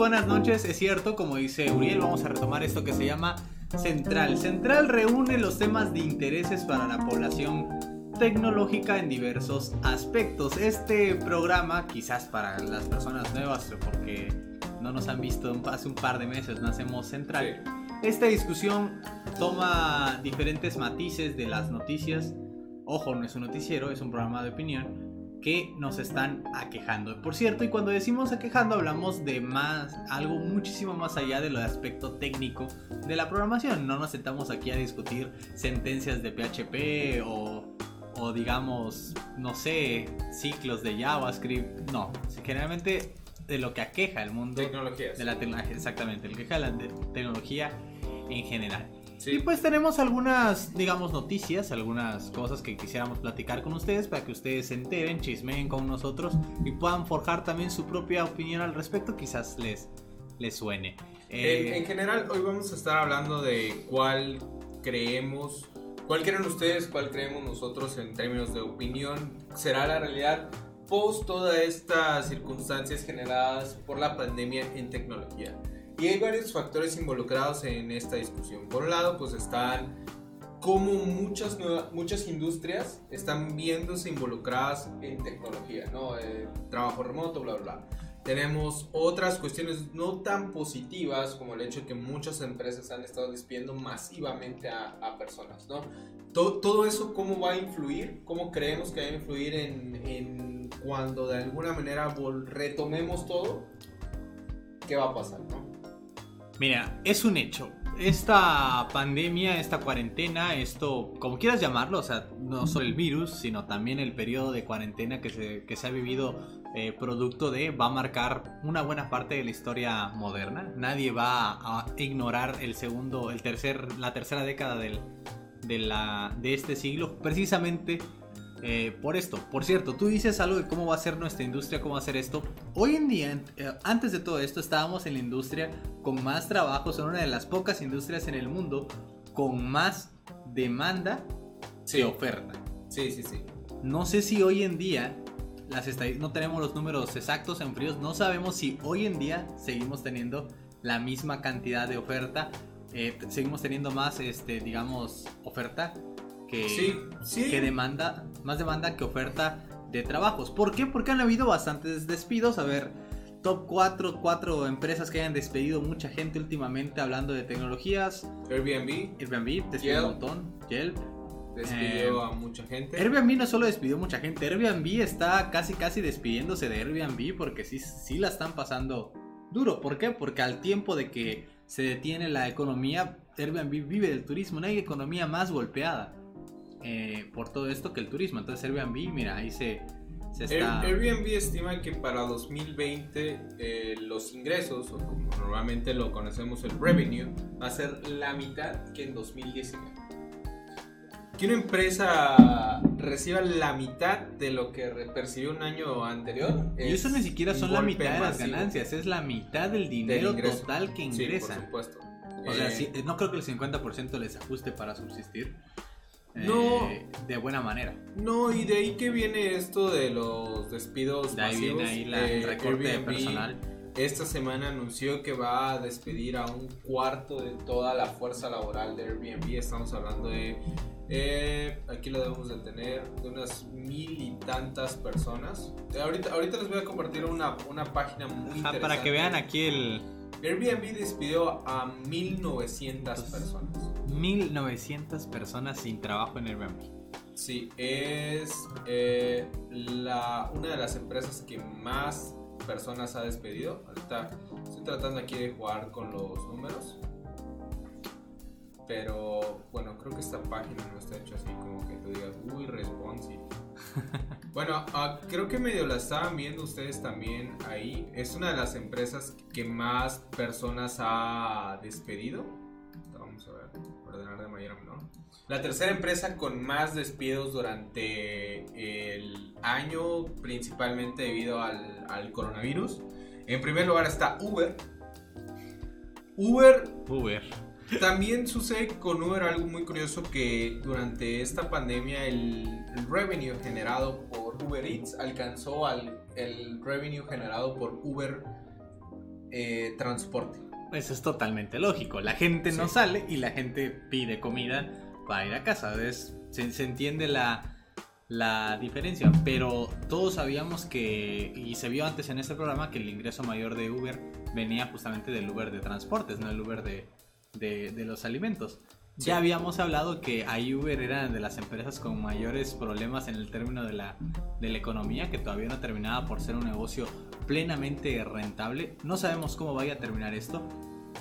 buenas noches. Es cierto, como dice Uriel, vamos a retomar esto que se llama Central. Central reúne los temas de intereses para la población tecnológica en diversos aspectos. Este programa, quizás para las personas nuevas, porque no nos han visto hace un par de meses, no hacemos Central. Esta discusión toma diferentes matices de las noticias. Ojo, no es un noticiero, es un programa de opinión que nos están aquejando. Por cierto, y cuando decimos aquejando hablamos de más, algo muchísimo más allá de lo de aspecto técnico de la programación. No nos sentamos aquí a discutir sentencias de PHP o, o digamos, no sé, ciclos de JavaScript. No, generalmente de lo que aqueja el mundo Tecnologías. de la tecnología, exactamente, el que aqueja la tecnología en general. Y pues tenemos algunas, digamos, noticias, algunas cosas que quisiéramos platicar con ustedes para que ustedes se enteren, chismeen con nosotros y puedan forjar también su propia opinión al respecto, quizás les, les suene. en, eh, general, hoy vamos a estar hablando de cuál creemos, cuál creen ustedes, cuál creemos nosotros en términos de opinión será la realidad post todas estas circunstancias generadas por la pandemia en tecnología. Y hay varios factores involucrados en esta discusión. Por un lado, pues están como muchas, muchas industrias están viéndose involucradas en tecnología, ¿no? Eh, trabajo remoto, bla, bla, bla. Tenemos otras cuestiones no tan positivas como el hecho de que muchas empresas han estado despidiendo masivamente a, personas, ¿no? Todo, todo, eso, ¿cómo va a influir? ¿Cómo creemos que va a influir en, en cuando de alguna manera retomemos todo? ¿Qué va a pasar, no? Mira, es un hecho. Esta pandemia, esta cuarentena, esto, como quieras llamarlo, o sea, no solo el virus, sino también el periodo de cuarentena que se, se ha vivido eh, producto de, va a marcar una buena parte de la historia moderna. Nadie va a ignorar el segundo, el tercer, la tercera década del, de, la, de este siglo, precisamente eh, por esto. Por cierto, tú dices algo de cómo va a ser nuestra industria, cómo va a ser esto. Hoy en día, eh, antes de todo esto, estábamos en la industria con más trabajo, son una de las pocas industrias en el mundo con más demanda sí. oferta. Sí, sí, sí. No sé si hoy en día, las no tenemos los números exactos en fríos, no sabemos si hoy en día seguimos teniendo la misma cantidad de oferta, eh, seguimos teniendo más, este, digamos, oferta que, demanda, más demanda que oferta de trabajos. ¿Por qué? Porque han habido bastantes despidos. A ver, top 4, 4 empresas que hayan despedido mucha gente últimamente hablando de tecnologías. Airbnb. Airbnb despidió un montón. Yelp. Despidió eh, a mucha gente. Airbnb no solo despidió mucha gente, Airbnb está casi casi despidiéndose de Airbnb porque sí, sí la están pasando duro. ¿Por qué? Porque al tiempo de que se detiene la economía, Airbnb vive del turismo, no hay economía más golpeada. Eh, por todo esto que el turismo. Entonces Airbnb, mira, ahí se, se está... Airbnb estima que para 2020 eh, los ingresos, o como normalmente lo conocemos el revenue, va a ser la mitad que en 2019. Que una empresa reciba la mitad de lo que percibió un año anterior. Y eso ni siquiera son la mitad de las ganancias, es la mitad del dinero total que ingresa. Sí, por supuesto. O sea, eh, no creo que el 50% les ajuste para subsistir. No. Eh, de buena manera. No, y de ahí que viene esto de los despidos de ahí Viene ahí la, el recorte de personal. Esta semana anunció que va a despedir a un cuarto de toda la fuerza laboral de Airbnb. Estamos hablando de. Eh, aquí lo debemos de tener, de unas mil y tantas personas. ahorita, ahorita les voy a compartir una, una página muy interesante. Para que vean aquí el, Airbnb despidió a 1900 personas. 1900 personas sin trabajo en Airbnb. Sí, es eh, la, una de las empresas que más personas ha despedido. Ahorita estoy tratando aquí de jugar con los números. Pero bueno, creo que esta página no está hecha así como que tú digas, uy, responsive. Bueno, ah, creo que medio la estaban viendo ustedes también ahí. Es una de las empresas que más personas ha despedido. Vamos a ver, ordenar de mayor a menor. La tercera empresa con más despidos durante el año, principalmente debido al, al coronavirus. En primer lugar está Uber. Uber. Uber. También sucede con Uber algo muy curioso que durante esta pandemia el, revenue generado por Uber Eats alcanzó al el revenue generado por Uber eh, transporte. Eso es totalmente lógico. La gente no sale y la gente pide comida para ir a casa. Es- se, se entiende la, la diferencia. Pero todos sabíamos que, y se vio antes en este programa, que el ingreso mayor de Uber venía justamente del Uber de transportes, no el Uber de, de- de los alimentos. Sí. Ya habíamos hablado que Uber era de las empresas con mayores problemas en el término de la, de la economía, que todavía no terminaba por ser un negocio plenamente rentable. No sabemos cómo vaya a terminar esto.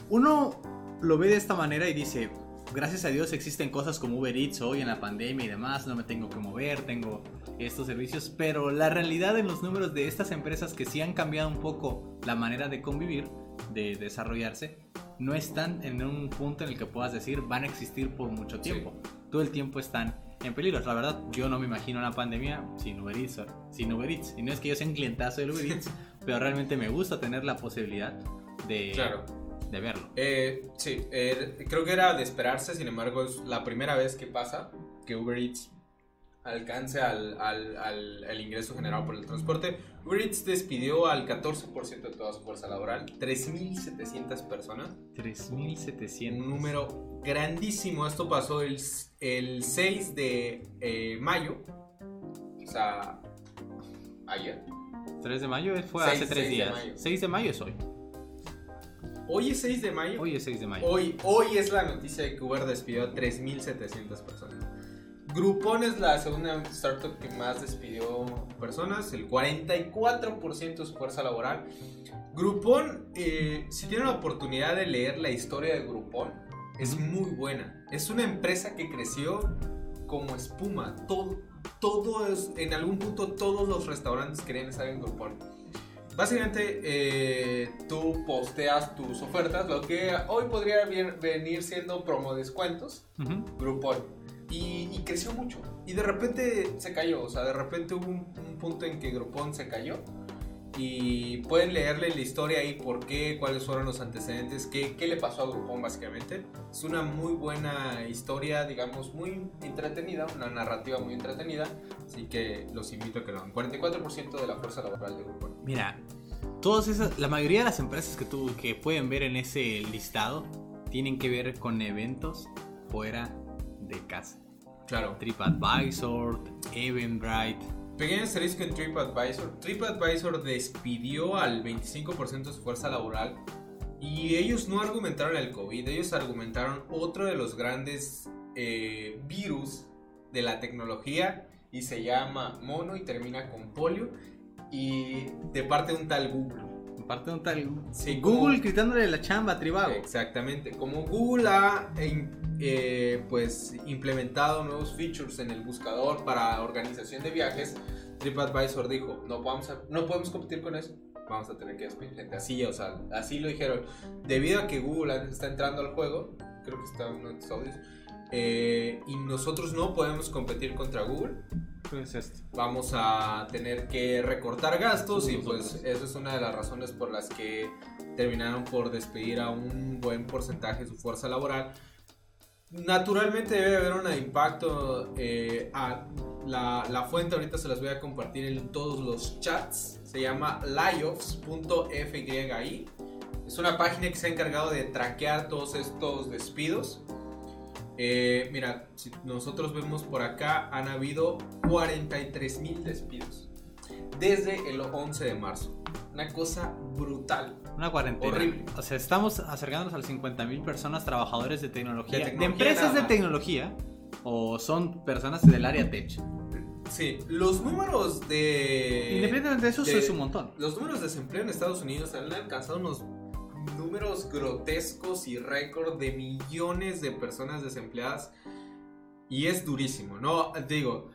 Uno lo ve de esta manera y dice, gracias a Dios existen cosas como Uber Eats hoy en la pandemia y demás, no me tengo que mover, tengo estos servicios, pero la realidad en los números de estas empresas que sí han cambiado un poco la manera de convivir, de desarrollarse, no están en un punto en el que puedas decir van a existir por mucho tiempo. Todo el tiempo están en peligro. La verdad, yo no me imagino una pandemia sin Uber Eats. Sin Uber Eats. Y no es que yo sea un clientazo del Uber Eats, pero realmente me gusta tener la posibilidad de, Claro. de verlo. Eh, sí, eh, creo que era de esperarse, sin embargo es la primera vez que pasa que Uber Eats alcance al, al- al- al ingreso generado por el transporte. Uber Eats despidió al 14% de toda su fuerza laboral, 3.700 personas, 3.700. un número grandísimo. Esto pasó el, el 6 de eh, mayo, o sea, ayer. 3 de mayo fue Seis- hace 3 seis de días. mayo. 6 de mayo es hoy. Hoy es 6 de mayo. Hoy es 6 de mayo. Hoy, hoy es la noticia de que Uber despidió a 3.700 personas. Groupon es la segunda startup que más despidió personas, el 44% de su fuerza laboral. Groupon, eh, si tienen la oportunidad de leer la historia de Groupon, es muy buena. Es una empresa que creció como espuma. Todo, todo es, en algún punto todos los restaurantes querían estar en Groupon. Básicamente, eh, tú posteas tus ofertas, lo que hoy podría venir siendo promo descuentos, Ujú. Groupon. Y, y creció mucho. Y de repente se cayó. O sea, de repente hubo un, un punto en que Groupon se cayó. Y pueden leerle la historia ahí, por qué, cuáles fueron los antecedentes, qué, qué le pasó a Groupon básicamente. Es una muy buena historia, digamos, muy entretenida, una narrativa muy entretenida. Así que los invito a que lo hagan. 44% de la fuerza laboral de Groupon. Mira, todas esas, la mayoría de las empresas que tú que pueden ver en ese listado tienen que ver con eventos fuera de casa. Claro. TripAdvisor, Eventbrite. Pequeño asterisco en TripAdvisor. TripAdvisor despidió al 25% de su fuerza laboral y ellos no argumentaron el COVID, ellos argumentaron otro de los grandes eh, virus de la tecnología y se llama mono y termina con polio y de parte de un tal Google. Aparte de un tal Sí, Google como- quitándole la chamba a Trivago. Exactamente. Como Google ha eh, eh, pues implementado nuevos features en el buscador para organización de viajes, TripAdvisor dijo, no, vamos a- no podemos competir con eso. Vamos a tener que despedir gente. Así, o sea, así lo dijeron. Debido a que Google está entrando al juego, creo que está en uno de estos audios, eh, y nosotros no podemos competir contra Google, Esto. vamos a tener que recortar gastos y pues eso es una de las razones por las que terminaron por despedir a un buen porcentaje de su fuerza laboral. Naturalmente debe haber un impacto eh, a la, la fuente, ahorita se las voy a compartir en todos los chats, se llama layoffs.fyi. Es una página que se ha encargado de traquear todos estos despidos. Eh, mira, si nosotros vemos por acá, han habido 43 mil despidos desde el 11 de marzo. Una cosa brutal. Una cuarentena. Horrible. O sea, estamos acercándonos a las 50.000 personas trabajadores de tecnología. De empresas de tecnología. O son personas del área tech. Sí, los números de. Independientemente de eso, de- es un montón. Los números de desempleo en Estados Unidos han alcanzado unos números grotescos y récord de millones de personas desempleadas. Y es durísimo, ¿no? Digo,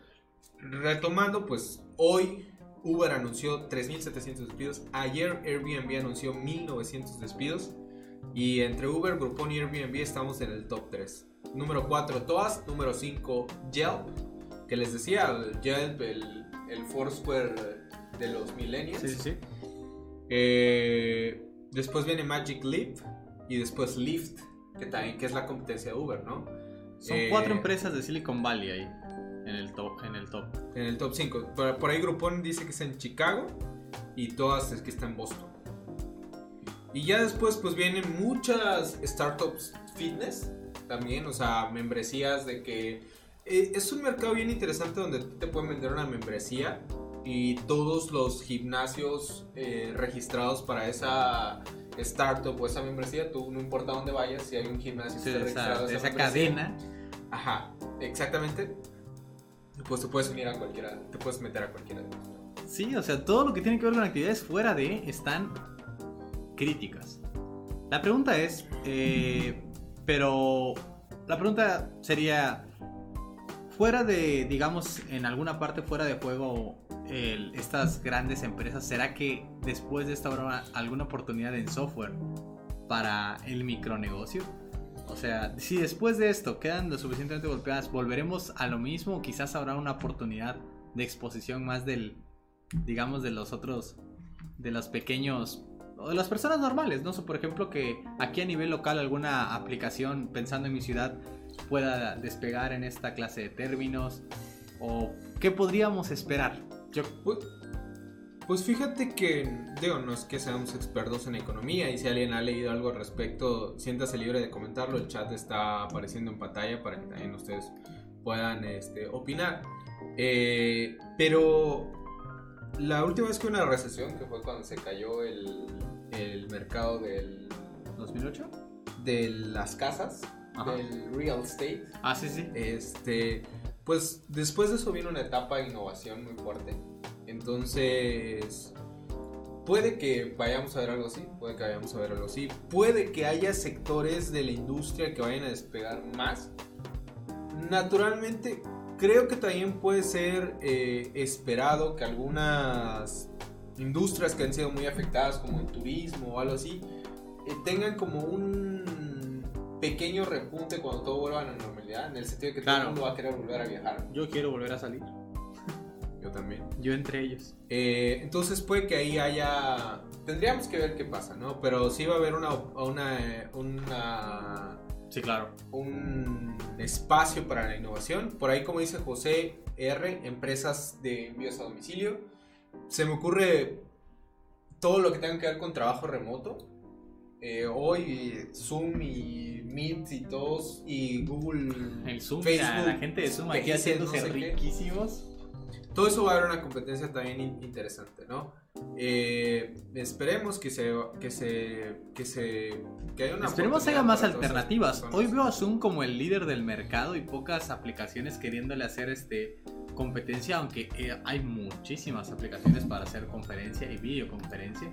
retomando, pues hoy Uber anunció 3.700 despidos. Ayer Airbnb anunció 1.900 despidos. Y entre Uber, Groupon y Airbnb estamos en el top 3. Número 4, Toast. Número 5, Yelp. Que les decía, el Yelp, el, el Foursquare de los millennials. Sí, sí. Eh, después viene Magic Leap y después Lyft, que también que es la competencia de Uber, ¿no? Son Eh, cuatro empresas de Silicon Valley ahí. En el top. En el top. En el top 5. Por, por ahí Groupon dice que está en Chicago y todas es que está en Boston. Y ya después pues vienen muchas startups fitness también, o sea, membresías de que eh, es un mercado bien interesante donde te pueden vender una membresía y todos los gimnasios eh, registrados para esa startup o esa membresía, tú no importa dónde vayas, si hay un gimnasio Sí, registrado esa, esa cadena. Ajá, exactamente. Pues te puedes unir a cualquiera, te puedes meter a cualquiera de ellos. Sí, o sea, todo lo que tiene que ver con actividades fuera de están críticas. La pregunta es, eh, pero la pregunta sería, fuera de, digamos, en alguna parte fuera de juego, estas grandes empresas, ¿será que después de esta habrá alguna oportunidad en software para el micronegocio? O sea, si después de esto quedan lo suficientemente golpeadas, volveremos a lo mismo, quizás habrá una oportunidad de exposición más del, digamos, de los otros, de los pequeños, o de las personas normales, ¿no? So, por ejemplo, que aquí a nivel local alguna aplicación, pensando en mi ciudad, pueda despegar en esta clase de términos, o qué podríamos esperar. Yo, Pues, pues fíjate que, digo, no es que seamos expertos en economía y si alguien ha leído algo al respecto, siéntase libre de comentarlo. El chat está apareciendo en pantalla para que también ustedes puedan este, opinar. Eh, pero la última vez que una recesión, que fue cuando se cayó el, el mercado del, ¿2008? de las casas, Ajá. del real estate, Ah, sí, sí. este, pues después de eso vino una etapa de innovación muy fuerte. Entonces, puede que vayamos a ver algo así, puede que vayamos a ver algo así. Puede que haya sectores de la industria que vayan a despegar más. Naturalmente, creo que también puede ser eh, esperado que algunas industrias que han sido muy afectadas, como el turismo o algo así, eh, tengan como un pequeño repunte cuando todo vuelva a la normalidad, en el sentido de que todo Claro. el mundo va a querer volver a viajar. Yo quiero volver a salir. Yo también. Yo entre ellos. Eh, entonces puede que ahí haya... Tendríamos que ver qué pasa, ¿no? Pero sí va a haber una, una, eh, una Sí, claro. un espacio para la innovación. Por ahí, como dice José R, empresas de envíos a domicilio. Se me ocurre todo lo que tenga que ver con trabajo remoto. Eh, hoy Zoom y Meet y todos y Google, El Zoom, Facebook, la gente de Zoom aquí haciéndose no sé qué. riquísimos. todo eso va a haber una competencia también in- interesante, ¿no? Eh, esperemos que se que se que se que haya una Esperemos haya más alternativas. Hoy veo a Zoom como el líder del mercado y pocas aplicaciones queriéndole hacer este competencia, aunque eh, hay muchísimas aplicaciones para hacer conferencia y videoconferencia.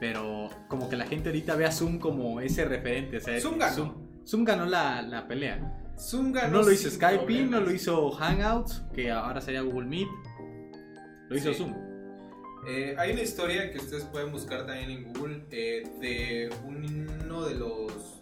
Pero como que la gente ahorita ve a Zoom como ese referente. O sea, Zoom ganó. Zoom, Zoom ganó la, la pelea. Zoom ganó No lo hizo Skype, no lo hizo Hangouts, que ahora sería Google Meet. Lo hizo Sí. Zoom. Eh, hay una historia que ustedes pueden buscar también en Google eh, de uno de los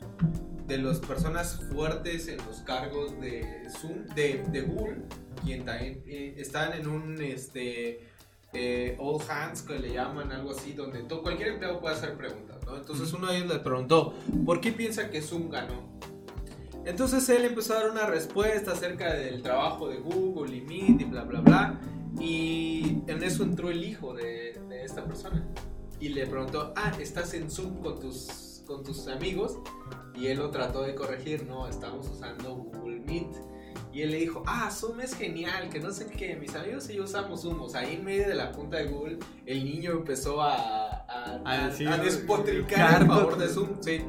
de las personas fuertes en los cargos de Zoom de, de Google quien también eh, están en un este eh, all hands que le llaman algo así donde todo, cualquier empleado puede hacer preguntas ¿no? entonces uno de ellos le preguntó ¿por qué piensa que Zoom ganó? Entonces él empezó a dar una respuesta acerca del trabajo de Google y Meet y bla bla bla. Y en eso entró el hijo de, de esta persona. Y le preguntó, ah, ¿estás en Zoom con tus, con tus amigos? Y él lo trató de corregir, no, estamos usando Google Meet. Y él le dijo, ah, Zoom es genial, que no sé qué, mis amigos y yo usamos Zoom. O sea, ahí en medio de la punta de Google, el niño empezó a, a, A a- decir- a despotricar en favor de Zoom. Sí.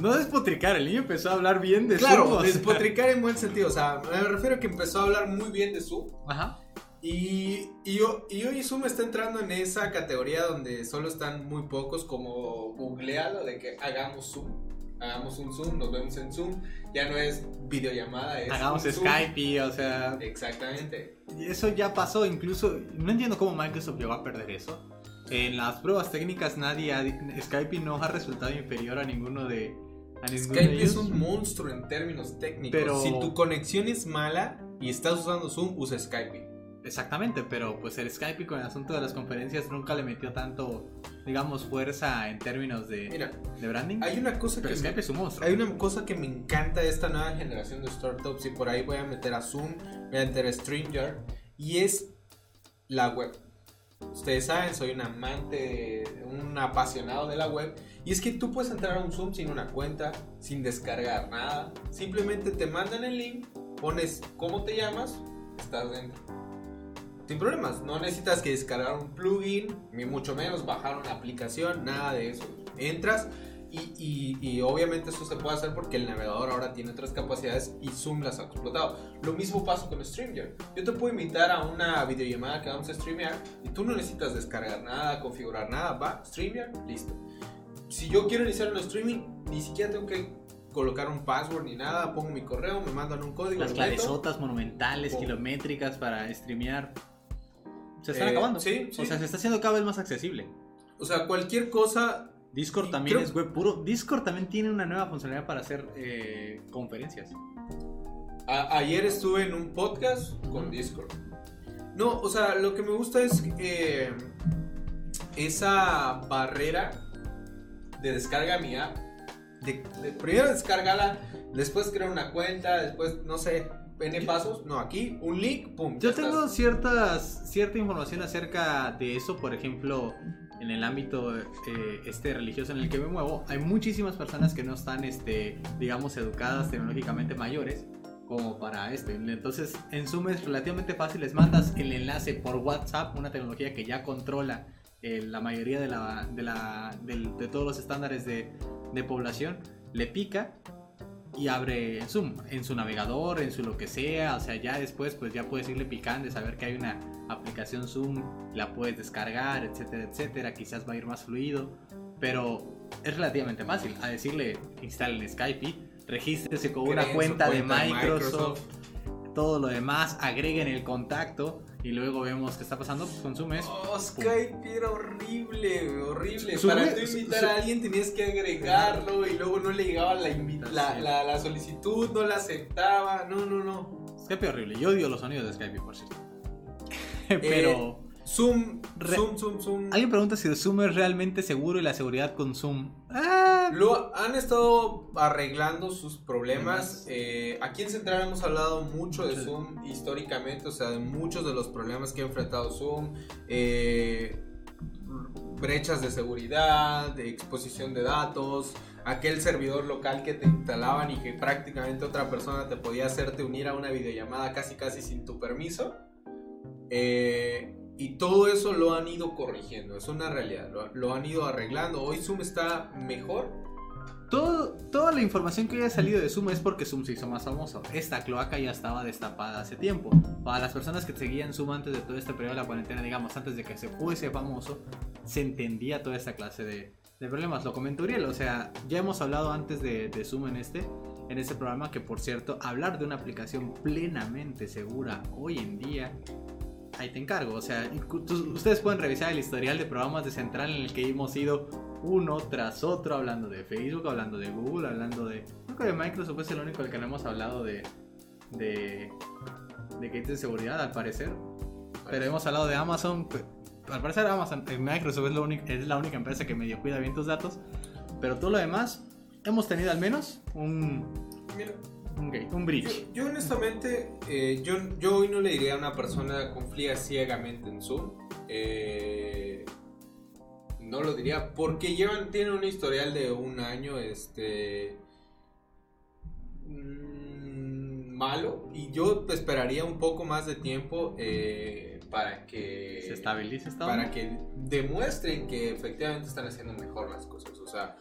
No despotricar, el niño empezó a hablar bien de Claro, Zoom. o sea. despotricar en buen sentido. O sea, me refiero a que empezó a hablar muy bien de Zoom. Ajá. Y, y, yo- y hoy Zoom está entrando en esa categoría donde solo están muy pocos, como googlealo de que hagamos Zoom. Hagamos un Zoom, nos vemos en Zoom. Ya no es videollamada, es. Hagamos. Skype o sea, Exactamente. y eso ya pasó. Incluso, no entiendo cómo Microsoft llegó a perder eso. En las pruebas técnicas, nadie ha- Skype no ha resultado inferior a ninguno de. A ninguno de Skype es ellos. un monstruo en términos técnicos. Pero- Si tu conexión es mala y estás usando Zoom, usa Skype. Exactamente, pero pues el Skype con el asunto de las conferencias nunca le metió tanto, digamos, fuerza en términos de, Mira, de branding. hay una cosa pero que. Skype me- es un monstruo. Hay una cosa que me encanta de esta nueva generación de startups y por ahí voy a meter a Zoom, voy a meter a StreamYard y es la web. Ustedes saben, soy un amante, un apasionado de la web. Y es que tú puedes entrar a un Zoom sin una cuenta, sin descargar nada. Simplemente te mandan el link, pones cómo te llamas, estás dentro. Sin problemas, no necesitas que descargar un plugin, ni mucho menos bajar una aplicación, nada de eso. Entras y, y, obviamente eso se puede hacer porque el navegador ahora tiene otras capacidades y Zoom las ha explotado. Lo mismo pasa con StreamYard. Yo te puedo invitar a una videollamada que vamos a streamear y tú no necesitas descargar nada, configurar nada, va, StreamYard, listo. Si yo quiero iniciar un streaming, ni siquiera tengo que colocar un password ni nada, pongo mi correo, me mandan un código. Las clavesotas monumentales, kilométricas para streamear se están eh, acabando. Sí, O sea, se está haciendo cada vez más accesible. O sea, cualquier cosa. Discord también es web puro. Discord también tiene una nueva funcionalidad para hacer eh, conferencias. ayer estuve en un podcast con Discord. No, o sea, lo que me gusta es eh, esa barrera de descarga mía. De, de, primero descargarla, después crear una cuenta, después, no sé, N pasos, no, aquí un link, pum. Yo tengo ciertas, cierta información acerca de eso, por ejemplo, en el ámbito eh, este religioso en el que me muevo, hay muchísimas personas que no están, este, digamos, educadas tecnológicamente mayores como para esto. Entonces, en Zoom es relativamente fácil, les mandas el enlace por WhatsApp, una tecnología que ya controla eh, la mayoría de, la, de, la, de, todos los estándares de, de población, le pica y abre Zoom en su navegador, en su lo que sea, o sea, ya después pues ya puedes irle picando y saber que hay una aplicación Zoom, la puedes descargar, etcétera, etcétera, quizás va a ir más fluido, pero es relativamente fácil, a decirle instalen Skype, regístrese con una cuenta, de Microsoft, todo lo demás, agreguen el contacto y luego vemos qué está pasando, pues consumes. Oh, Skype era horrible, horrible. Para tú invitar a alguien tenías que agregarlo y luego no le llegaba la, la, la, solicitud, no la aceptaba. No, no, no. Skype horrible. Yo odio los sonidos de Skype, por cierto. Pero. Eh, Zoom, Zoom, Zoom, Zoom. Alguien pregunta si el Zoom es realmente seguro y la seguridad con Zoom. Ah. Lo han estado arreglando sus problemas. Eh, aquí en Central hemos hablado mucho de Zoom históricamente, o sea, de muchos de los problemas que ha enfrentado Zoom. Eh, brechas de seguridad, de exposición de datos, aquel servidor local que te instalaban y que prácticamente otra persona te podía hacerte unir a una videollamada casi casi sin tu permiso. Eh, y todo eso lo han ido corrigiendo, es una realidad, lo, han ido arreglando. Hoy Zoom está mejor. Todo, toda la información que haya salido de Zoom es porque Zoom se hizo más famoso. Esta cloaca ya estaba destapada hace tiempo. Para las personas que seguían Zoom antes de todo este periodo de la cuarentena, digamos, antes de que se fuese famoso, se entendía toda esta clase de, problemas. Lo comentó Uriel, o sea, ya hemos hablado antes de, de Zoom en este, en este programa, que por cierto, hablar de una aplicación plenamente segura hoy en día ahí te encargo. O sea, ustedes pueden revisar el historial de programas de Central en el que hemos ido uno tras otro hablando de Facebook, hablando de Google, hablando de... Creo que de Microsoft es el único del que no hemos hablado de... de... de que de seguridad, al parecer. Pero hemos hablado de Amazon. Al parecer Amazon, eh, Microsoft es, la única, es la única empresa que medio cuida bien tus datos. Pero todo lo demás, hemos tenido al menos un... Un, bridge. Yo, honestamente, eh, yo, yo hoy no le diría a una persona confía ciegamente en Zoom. Eh, no lo diría porque llevan, tienen un historial de un año este mm, malo y yo esperaría un poco más de tiempo eh, para que se estabilice para que demuestren que efectivamente están haciendo mejor las cosas. O sea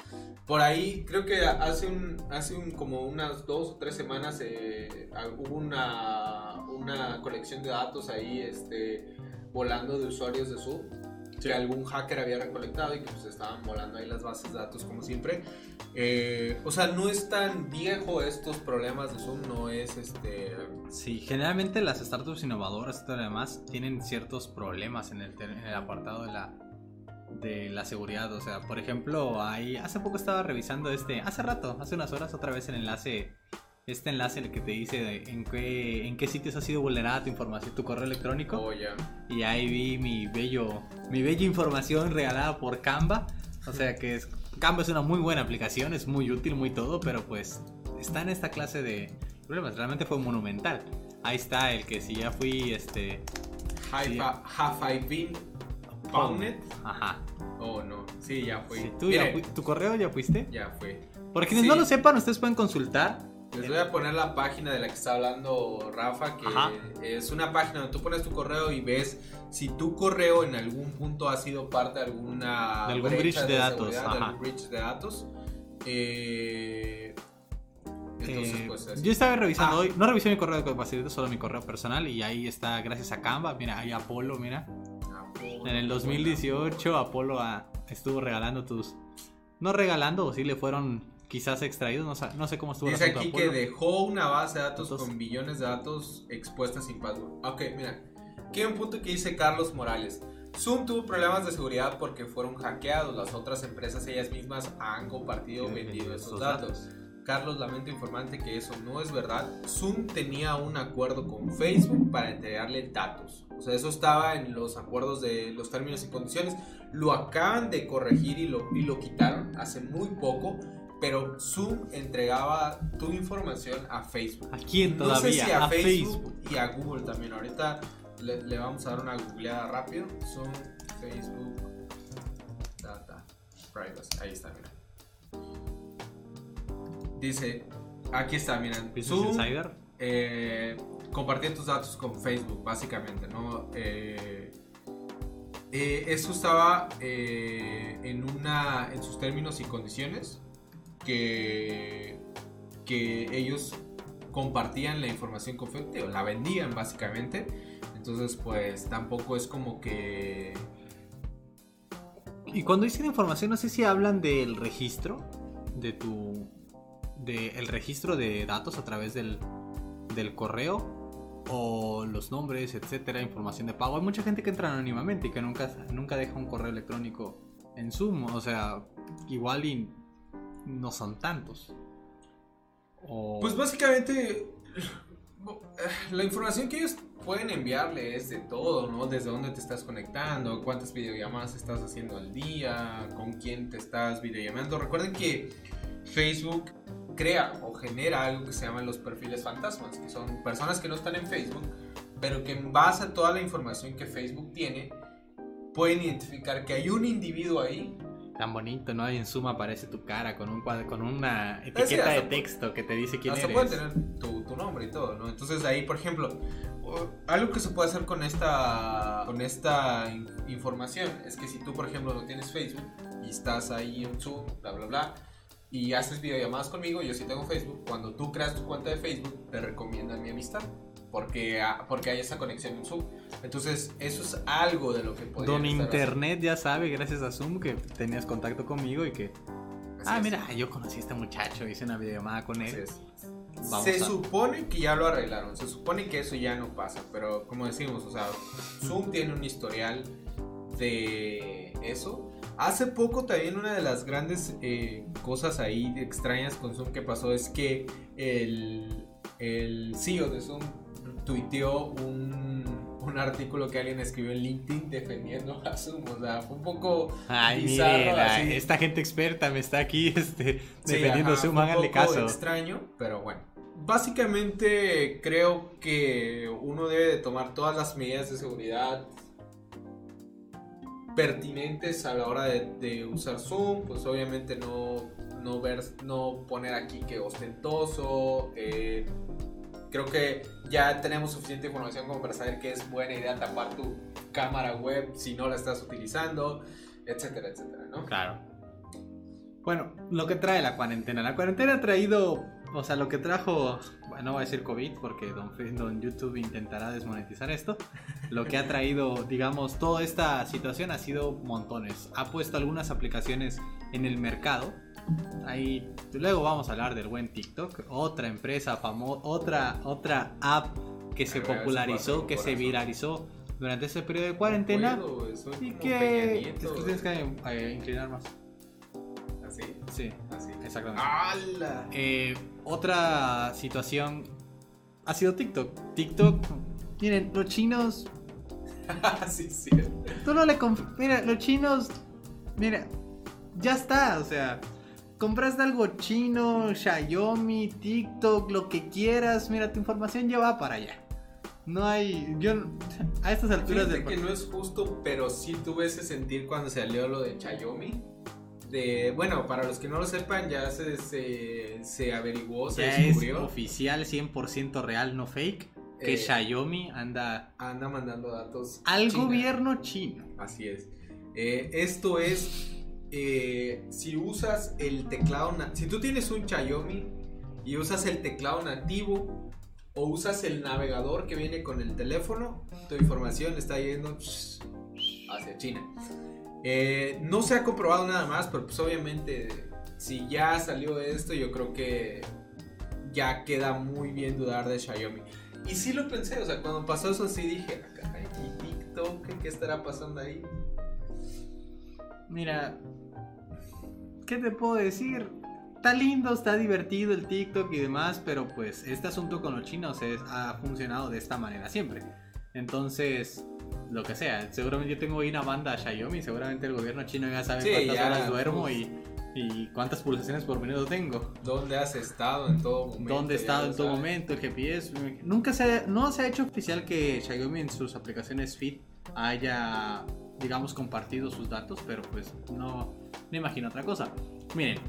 por ahí creo que hace un hace un como unas dos o tres semanas eh, hubo una una colección de datos ahí este volando de usuarios de Zoom que algún hacker había recolectado y que pues estaban volando ahí las bases de datos como siempre. Eh, o sea, no es tan viejo estos problemas de Zoom, no es este... Sí, generalmente las startups innovadoras y todo lo demás tienen ciertos problemas en el, en el apartado de la, de la seguridad. O sea, por ejemplo, ahí hace poco estaba revisando este, hace rato, hace unas horas otra vez el enlace este enlace en el que te dice en qué, en qué sitios ha sido vulnerada tu información, tu correo electrónico. Oh, ya. Y ahí vi mi bello, mi bella información regalada por Canva. O sea que es, Canva es una muy buena aplicación, es muy útil, muy todo, pero pues está en esta clase de problemas. Realmente fue monumental. Ahí está el que si ya fui, este... High five Pawnet. Ajá. Oh, no. Sí, ya fue. Sí, ¿tú ya fui- ¿Tu correo ya fuiste? ya fue. Para quienes Sí. no lo sepan, ustedes pueden consultar. Les voy a poner la página de la que está hablando Rafa, que Ajá. es una página donde tú pones tu correo y ves si tu correo en algún punto ha sido parte de alguna De algún breach de datos, de algún breach de datos. Eh, entonces, Eh, pues yo estaba revisando Ah. hoy, no revisé mi correo de capacidad, solo mi correo personal y ahí está, gracias a Canva, mira, ahí Apolo, mira. Bueno, En el 2018 Apolo ah, estuvo regalando tus... No regalando, o sí le fueron quizás extraídos, no, sa- no sé cómo estuvo Dice aquí que dejó una base de datos Entonces- con billones de datos expuestas sin password. Ok, mira. Aquí hay un punto que dice Carlos Morales. Zoom tuvo problemas de seguridad porque fueron hackeados. Las otras empresas ellas mismas han compartido o vendido esos esos datos. Carlos lamento informante que eso no es verdad. Zoom tenía un acuerdo con Facebook para entregarle datos. O sea, eso estaba en los acuerdos de los términos y condiciones. Lo acaban de corregir y lo, y lo quitaron hace muy poco. Pero Zoom entregaba tu información a Facebook. ¿A quién No sé todavía? si a, a Facebook, Facebook. y a Google también. Ahorita le, le vamos a dar una googleada rápido. Zoom, Facebook, Data, Privacy. Ahí está, mira. Dice, aquí está, miren. Zoom Insider. eh, compartía tus datos con Facebook, básicamente, ¿no? Eh, eh, eso estaba en, una, en sus términos y condiciones que, que ellos compartían la información con Facebook, digo, la vendían básicamente. Entonces, pues tampoco es como que... Y cuando dicen información, no sé si hablan del registro de tu. de el registro de datos a través del, del correo o los nombres, etcétera, información de pago. Hay mucha gente que entra anónimamente y que nunca, nunca deja un correo electrónico en Zoom. O sea, igual y no son tantos. Pues básicamente la información que ellos pueden enviarle es de todo, ¿no? Desde dónde te estás conectando, cuántas videollamadas estás haciendo al día, con quién te estás videollamando. Recuerden que Facebook crea o genera algo que se llaman los perfiles fantasmas, que son personas que no están en Facebook, pero que en base a toda la información que Facebook tiene, pueden identificar que hay un individuo ahí Tan bonito, ¿no? Y en Zoom aparece tu cara con, un cuadro, con una etiqueta de texto que te dice quién Hasta eres. pueden tener tu, tu nombre y todo, ¿no? Entonces ahí, por ejemplo, algo que se puede hacer con esta, con esta in- información es que si tú, por ejemplo, no tienes Facebook y estás ahí en Zoom, bla, bla, bla, y haces videollamadas conmigo, yo sí tengo Facebook, cuando tú creas tu cuenta de Facebook, te recomiendan mi amistad. Porque, ah, porque hay esa conexión en Zoom. Entonces, eso es algo de lo que podrían Don Internet ya sabe, gracias a Zoom, que tenías contacto conmigo y que. Ah, Así es. mira, yo conocí a este muchacho, hice una videollamada con él. Vamos se a- supone que ya lo arreglaron, se supone que eso ya no pasa, pero como decimos, o sea, Zoom tiene un historial de eso. Hace poco también una de las grandes eh, cosas ahí extrañas con Zoom que pasó es que el, el CEO de Zoom tuiteó un, un artículo que alguien escribió en LinkedIn defendiendo a Zoom, o sea, fue un poco... Ay, bizarro, así. esta gente experta me está aquí este, Sí, defendiendo ajá, Zoom, háganle caso. extraño, pero bueno. Básicamente creo que uno debe de tomar todas las medidas de seguridad pertinentes a la hora de, de usar Zoom, pues obviamente no, no, ver, no poner aquí que ostentoso, eh, creo que ya tenemos suficiente información como para saber que es buena idea tapar tu cámara web si no la estás utilizando, etcétera, etcétera, ¿no? Claro. Bueno, lo que trae la cuarentena. La cuarentena ha traído, o sea, lo que trajo, bueno, no voy a decir COVID porque don, don YouTube intentará desmonetizar esto. Lo que ha traído, digamos, toda esta situación ha sido montones. Ha puesto algunas aplicaciones en el mercado. Ahí, luego vamos a hablar del buen TikTok, otra empresa famosa, otra, otra app que se popularizó, que se viralizó durante ese periodo de cuarentena. Y que... Tienes que eh, inclinar más. Así, Sí, así. exactamente. ¡Hala! Eh, otra situación ha sido TikTok. TikTok, miren, los chinos, sí, sí. tú no le conf- Mira, los chinos, mira, ya está, o sea, compraste algo chino, Xiaomi, TikTok, lo que quieras, mira, tu información ya va para allá. No hay, yo, a estas alturas Fíjate del que no es justo, pero sí tuve ese sentir cuando salió lo de Xiaomi. De, bueno, para los que no lo sepan, ya se, se, se averiguó, se ya es descubrió. oficial 100% real, no fake, que Eh, Xiaomi anda anda mandando datos al China. gobierno chino. Así es. Eh, esto es, eh, si usas el teclado, si tú tienes un Xiaomi y usas el teclado nativo o usas el navegador que viene con el teléfono, tu información está yendo hacia China. Eh, no se ha comprobado nada más, pero pues obviamente si ya salió esto, yo creo que ya queda muy bien dudar de Xiaomi. Y sí lo pensé, o sea, cuando pasó eso sí dije, "Ah, ¿y TikTok? ¿Qué estará pasando ahí? Mira, ¿qué te puedo decir? Está lindo, está divertido el TikTok y demás, pero pues este asunto con los chinos ha funcionado de esta manera siempre. Entonces, lo que sea, seguramente yo tengo ahí una banda Xiaomi, seguramente el gobierno chino ya sabe Sí, cuántas ya, horas duermo pues. y, y cuántas pulsaciones por minuto tengo. ¿Dónde has estado en todo momento? ¿Dónde he estado en todo sabes. momento? El GPS. Nunca se, no se ha hecho oficial que Xiaomi en sus aplicaciones Fit haya, digamos, compartido sus datos, pero pues no me imagino otra cosa. Miren,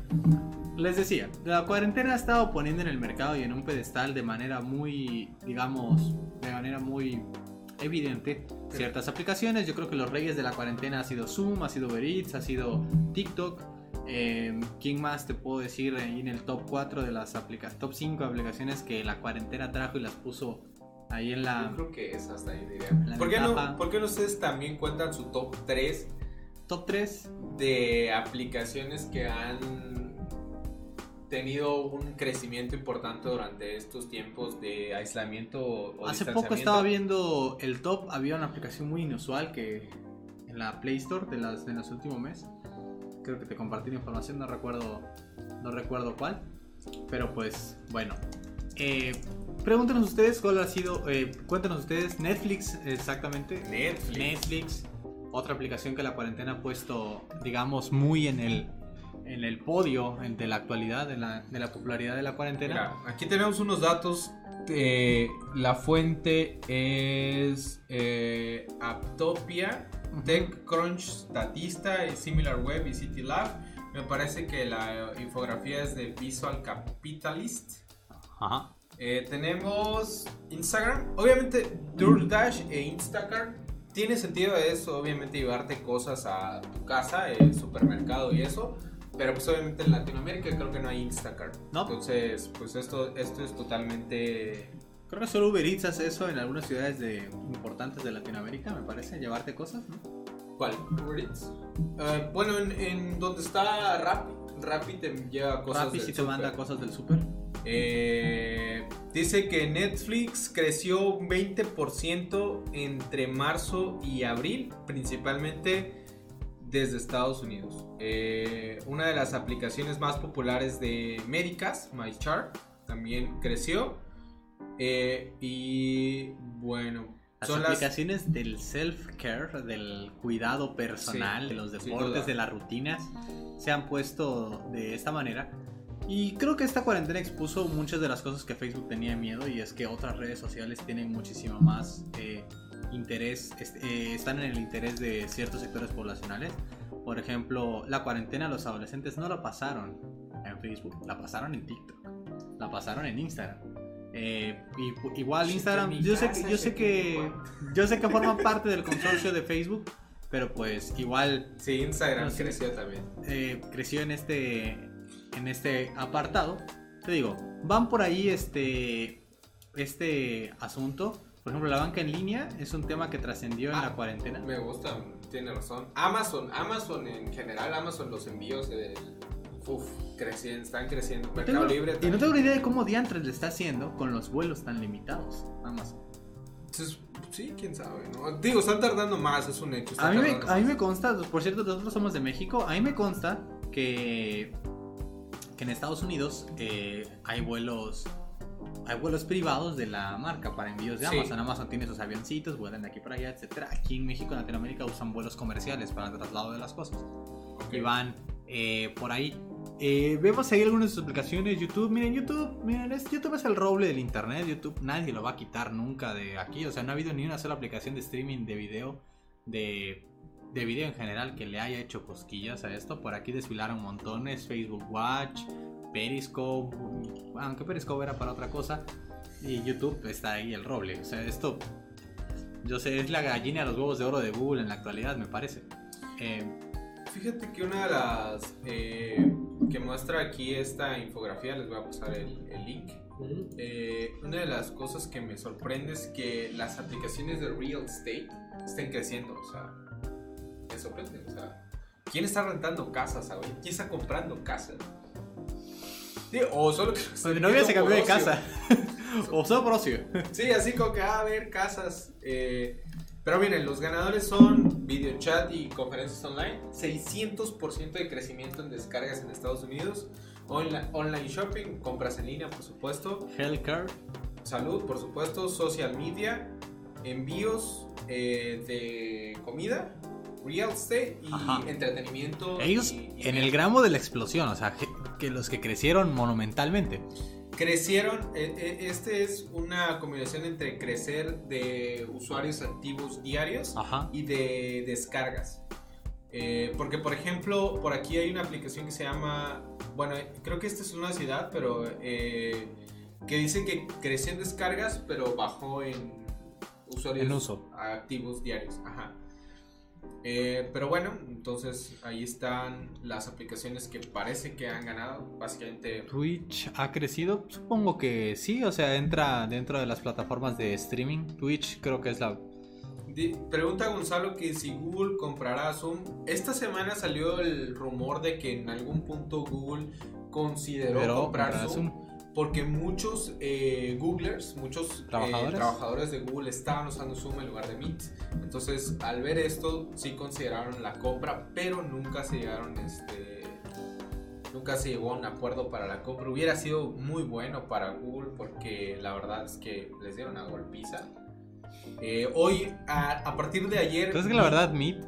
les decía, la cuarentena ha estado poniendo en el mercado y en un pedestal de manera muy, digamos, de manera muy evidente ciertas aplicaciones. Yo creo que los reyes de la cuarentena ha sido Zoom, ha sido Uber Eats, ha sido TikTok. Eh, ¿Quién más te puedo decir ahí en el top 4 de las aplicaciones, top 5 aplicaciones que la cuarentena trajo y las puso ahí en la Yo creo que es hasta ahí, diría. ¿Por qué, no, ¿Por qué no ustedes también cuentan su top 3 top 3? de aplicaciones que han tenido un crecimiento importante durante estos tiempos de aislamiento o Hace poco estaba viendo el top, había una aplicación muy inusual que en la Play Store de, las, de los últimos meses. Creo que te compartí la información, no recuerdo, no recuerdo cuál. Pero pues, bueno. Eh, pregúntenos ustedes cuál ha sido, eh, cuéntenos ustedes, Netflix exactamente. Netflix. Netflix, otra aplicación que la cuarentena ha puesto, digamos, muy en el, en el podio de la actualidad, de la, de la popularidad de la cuarentena. Mira, aquí tenemos unos datos. eh, la fuente es eh, Aptopia. TechCrunch, Statista, eh, SimilarWeb y CityLab. Me parece que la infografía es de Visual Capitalist. Ajá. Eh, tenemos Instagram. Obviamente, DoorDash e Instacart. Tiene sentido eso, obviamente, llevarte cosas a tu casa, el supermercado y eso. Pero pues obviamente en Latinoamérica creo que no hay Instacart. No. Entonces, pues esto, esto es totalmente... Creo que solo Uber Eats hace eso en algunas ciudades de, importantes de Latinoamérica, me parece, llevarte cosas, ¿no? ¿Cuál? Uber Eats. Eh, bueno, en, en donde está Rappi. Rappi te lleva cosas Rappi sí te súper. manda cosas del súper. Eh, dice que Netflix creció un 20% entre marzo y abril, principalmente desde Estados Unidos. Eh, una de las aplicaciones más populares de médicas, MyChart, también creció. Eh, y bueno, Las son las... aplicaciones del self-care, del cuidado personal, Sí, de los deportes, de las rutinas, se han puesto de esta manera. Y creo que esta cuarentena expuso muchas de las cosas que Facebook tenía miedo y es que otras redes sociales tienen muchísimo más eh, interés, eh, están en el interés de ciertos sectores poblacionales. Por ejemplo, la cuarentena los adolescentes no la pasaron en Facebook, la pasaron en TikTok, la pasaron en Instagram. Eh, y igual Instagram, yo sé, que- yo sé que preocupa. yo sé que forma parte del consorcio de Facebook, pero pues igual Sí, Instagram No sé. creció también. eh, creció en este en este apartado. Te digo, van por ahí este este asunto. Por ejemplo, la banca en línea es un tema que trascendió en Ah, la cuarentena. Me gusta, tiene razón. Amazon, Amazon en general, Amazon los envíos de... Uf, crecien- están creciendo. No Mercado tengo- Libre y no también. tengo ni idea de cómo diantres le está haciendo con los vuelos tan limitados. Amazon. Entonces, sí, quién sabe, ¿no? Digo, están tardando más, es un hecho. A mí, me, a mí me consta, por cierto, nosotros somos de México, a mí me consta que, que en Estados Unidos eh, hay vuelos hay vuelos privados de la marca para envíos de Sí. Amazon. Amazon tiene sus avioncitos, vuelan de aquí para allá, etcétera. Aquí en México, en Latinoamérica, usan vuelos comerciales para el traslado de las cosas. Ok. Y van eh, por ahí. Eh, vemos ahí algunas de sus aplicaciones. YouTube, miren, YouTube, miren, es, YouTube es el roble del internet. YouTube nadie lo va a quitar nunca de aquí. O sea, no ha habido ni una sola aplicación de streaming de video, de, de video en general, que le haya hecho cosquillas a esto. Por aquí desfilaron montones: Facebook Watch, Periscope, aunque Periscope era para otra cosa. Y YouTube está ahí el roble. O sea, esto, yo sé, es la gallina de los huevos de oro de Google en la actualidad, me parece. Eh, Fíjate que una de las eh, que muestra aquí esta infografía, les voy a pasar el, el link. Eh, una de las cosas que me sorprende es que las aplicaciones de real estate estén creciendo. O sea, me sorprende. O sea, ¿quién está rentando casas ahora? ¿Quién está comprando casas? Sí, o solo que mi novia se cambió de casa. o solo por ocio. Sí, así como que ah, a ver casas. eh, pero miren, los ganadores son video chat y conferencias online. 600% de crecimiento en descargas en Estados Unidos. Onla- online shopping, compras en línea, por supuesto. Healthcare. Salud, por supuesto. Social media, envíos eh, de comida, real estate y Ajá. entretenimiento. Ellos y- y en el gramo de la explosión, o sea, que- los que crecieron monumentalmente. Crecieron, eh, eh, este es una combinación entre crecer de usuarios activos diarios Ajá. y de descargas. Eh, porque, por ejemplo, por aquí hay una aplicación que se llama, bueno, creo que esta es una ciudad, pero eh, que dice que creció en descargas, pero bajó en usuarios En uso. activos diarios. Ajá. Eh, pero bueno, entonces ahí están las aplicaciones que parece que han ganado. Básicamente, Twitch ha crecido, supongo que sí, o sea, entra dentro de las plataformas de streaming. Twitch creo que es la... Pregunta Gonzalo que si Google comprará Zoom. Esta semana salió el rumor de que en algún punto Google consideró Pero, comprar comprar Zoom, Zoom. Porque muchos eh, Googlers, muchos eh, ¿Trabajadores? trabajadores de Google estaban usando Zoom en lugar de Meet. Entonces, al ver esto, sí consideraron la compra, pero nunca se llegaron este nunca se llegó a un acuerdo para la compra. Hubiera sido muy bueno para Google porque la verdad es que les dieron una golpiza. Eh, hoy, a, a partir de ayer, Entonces que la verdad, Meet,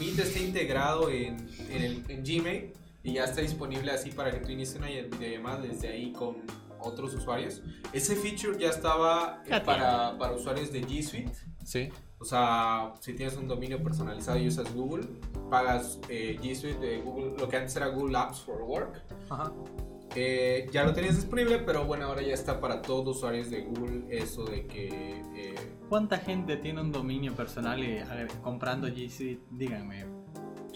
Meet está integrado en, en, el, en Gmail y ya está disponible así para que tú inicies una videollamada desde ahí con otros usuarios. Ese feature ya estaba eh, para, para usuarios de G Suite. sí. O sea, si tienes un dominio personalizado y usas Google, pagas eh, G Suite de Google, lo que antes era Google Apps for Work. Ajá. Eh, ya lo tenías disponible, pero bueno, ahora ya está para todos los usuarios de Google eso de que... eh, ¿Cuánta gente tiene un dominio personal y a ver, comprando GC? Díganme.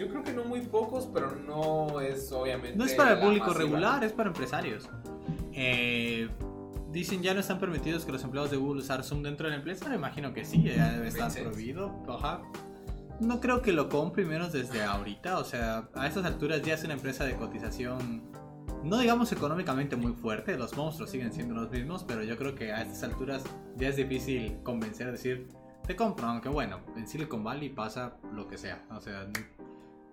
Yo creo que no muy pocos, pero no es obviamente... No es para el público masiva. regular, es para empresarios. Eh, dicen ya no están permitidos que los empleados de Google usar Zoom dentro de la empresa. Me imagino que sí, ya debe estar prohibido. Ajá. No creo que lo compre menos desde ahorita. O sea, a estas alturas ya es una empresa de cotización. No digamos económicamente muy fuerte, los monstruos siguen siendo los mismos, pero yo creo que a estas alturas ya es difícil convencer a decir, te compro, aunque bueno, en Silicon Valley pasa lo que sea. O sea,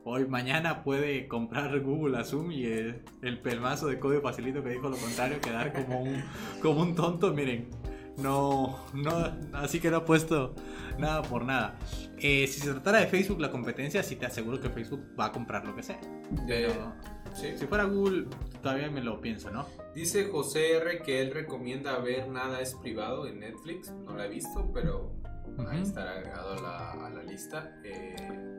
Hoy, mañana puede comprar Google a Zoom y el, el pelmazo de código facilito que dijo lo contrario, quedar como un, como un tonto, miren. No, no, así que no he puesto nada por nada. Eh, si se tratara de Facebook, la competencia, sí te aseguro que Facebook va a comprar lo que sea. Pero sí. si fuera Google, todavía me lo pienso, ¿no? Dice José R que él recomienda ver Nada es privado en Netflix. No la he visto, pero ahí Ujú. estará agregado a la, a la lista. Eh,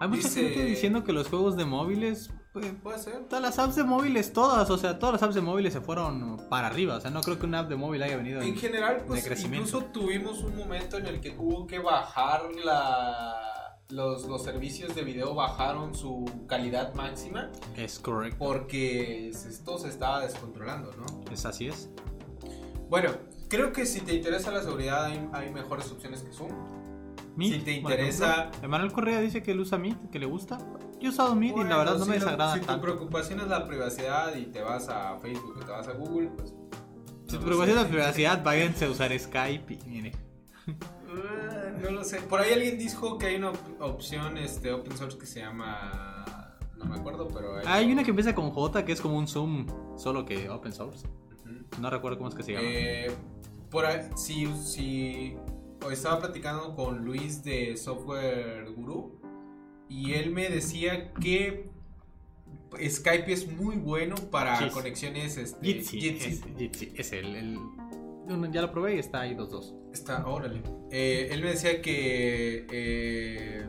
Hay mucha Dice- gente diciendo que los juegos de móviles, pues, Puede ser. todas las apps de móviles, todas, o sea, todas las apps de móviles se fueron para arriba. O sea, no creo que una app de móvil haya venido En en- general, pues de crecimiento. incluso tuvimos un momento en el que hubo que bajar la, los, los servicios de video, bajaron su calidad máxima Es correcto. porque esto se estaba descontrolando, ¿no? Es así es. Bueno, creo que si te interesa la seguridad hay, hay mejores opciones que Zoom. Meet, Si te interesa-. Emanuel Correa dice que él usa Meet, que le gusta. Yo he usado Meet y la verdad no si me desagrada Si tu preocupación es la privacidad y te vas a Facebook o te vas a Google, pues... Si no tu preocupación es la privacidad, váyanse a usar Skype y mire. Ah, No lo sé. Por ahí alguien dijo que hay una op- opción este, open source que se llama... No me acuerdo, pero... Hay una que empieza con J, que es como un Zoom, solo que open source. No recuerdo cómo es que se llama. Eh, por ahí, si, si estaba platicando con Luis de Software Guru y él me decía que Skype es muy bueno para conexiones. Este, Jitsi, Jitsi. Es, Jitsi, es el, el- Ya lo probé y está ahí 2-2. Está, órale. Eh, él me decía que. eh,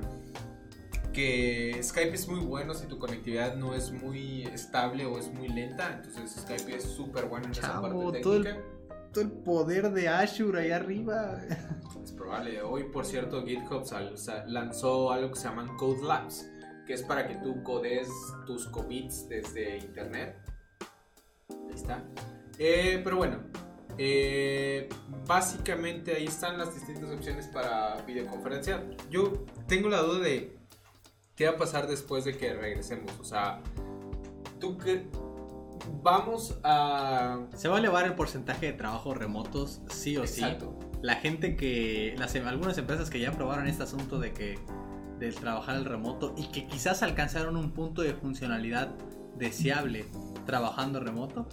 que Skype es muy bueno si tu conectividad no es muy estable o es muy lenta. Entonces Skype es súper bueno en esa Chavo, parte todo el- técnica. Todo el poder de Azure ahí arriba. Probable. Hoy, por cierto, GitHub sal- lanzó algo que se llaman Code Labs, que es para que tú codes tus commits desde internet. Ahí está. Eh, pero bueno, eh, básicamente ahí están las distintas opciones para videoconferencia. Yo tengo la duda de qué va a pasar después de que regresemos. O sea, tú que vamos a... Se va a elevar el porcentaje de trabajos remotos, sí o sí. La gente que. Las, algunas empresas que ya probaron este asunto de que. del trabajar al remoto y que quizás alcanzaron un punto de funcionalidad deseable trabajando remoto,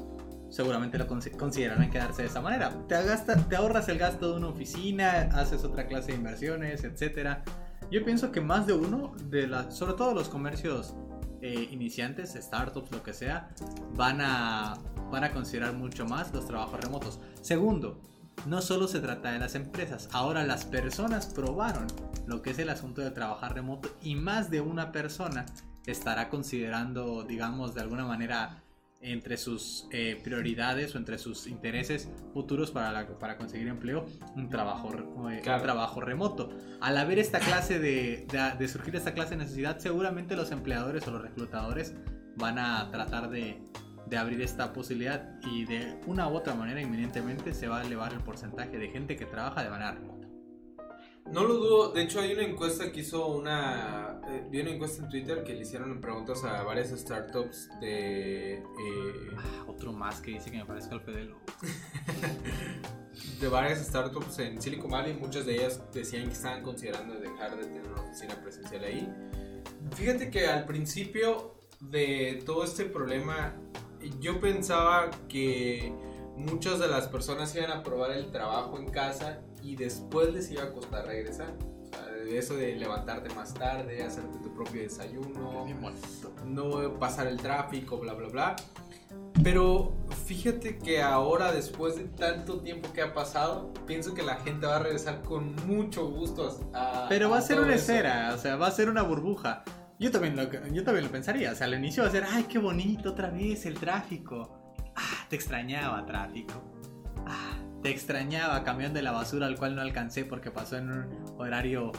seguramente lo consi- considerarán quedarse de esa manera. Te, agasta- te ahorras el gasto de una oficina, haces otra clase de inversiones, etcétera. Yo pienso que más de uno, de la, sobre todo los comercios eh, iniciantes, startups, lo que sea, van a, van a considerar mucho más los trabajos remotos. Segundo, no solo se trata de las empresas, ahora las personas probaron lo que es el asunto de trabajar remoto y más de una persona estará considerando, digamos, de alguna manera entre sus eh, prioridades o entre sus intereses futuros para, la- para conseguir empleo un trabajo, eh, Claro. un trabajo remoto. Al haber esta clase de, de, de surgir esta clase de necesidad, seguramente los empleadores o los reclutadores van a tratar de, de abrir esta posibilidad y de una u otra manera inminentemente se va a elevar el porcentaje de gente que trabaja de manera remota. No lo dudo, de hecho hay una encuesta que hizo una... eh, vi una encuesta en Twitter que le hicieron preguntas a varias startups de... eh, Ah, otro más que dice que me parezca al Fedelo. de varias startups en Silicon Valley, muchas de ellas decían que estaban considerando dejar de tener una oficina presencial ahí. Fíjate que al principio de todo este problema, yo pensaba que muchas de las personas iban a probar el trabajo en casa y después les iba a costar regresar. O sea, de eso de levantarte más tarde, hacerte tu propio desayuno, no pasar el tráfico, bla, bla, bla. Pero fíjate que ahora, después de tanto tiempo que ha pasado, pienso que la gente va a regresar con mucho gusto a... Pero va a ser una esfera, o sea, va a ser una burbuja. Yo también, lo, yo también lo pensaría, o sea, al inicio va a ser, ay, qué bonito otra vez el tráfico. Ah, te extrañaba tráfico. Ah, te extrañaba camión de la basura al cual no alcancé porque pasó en un horario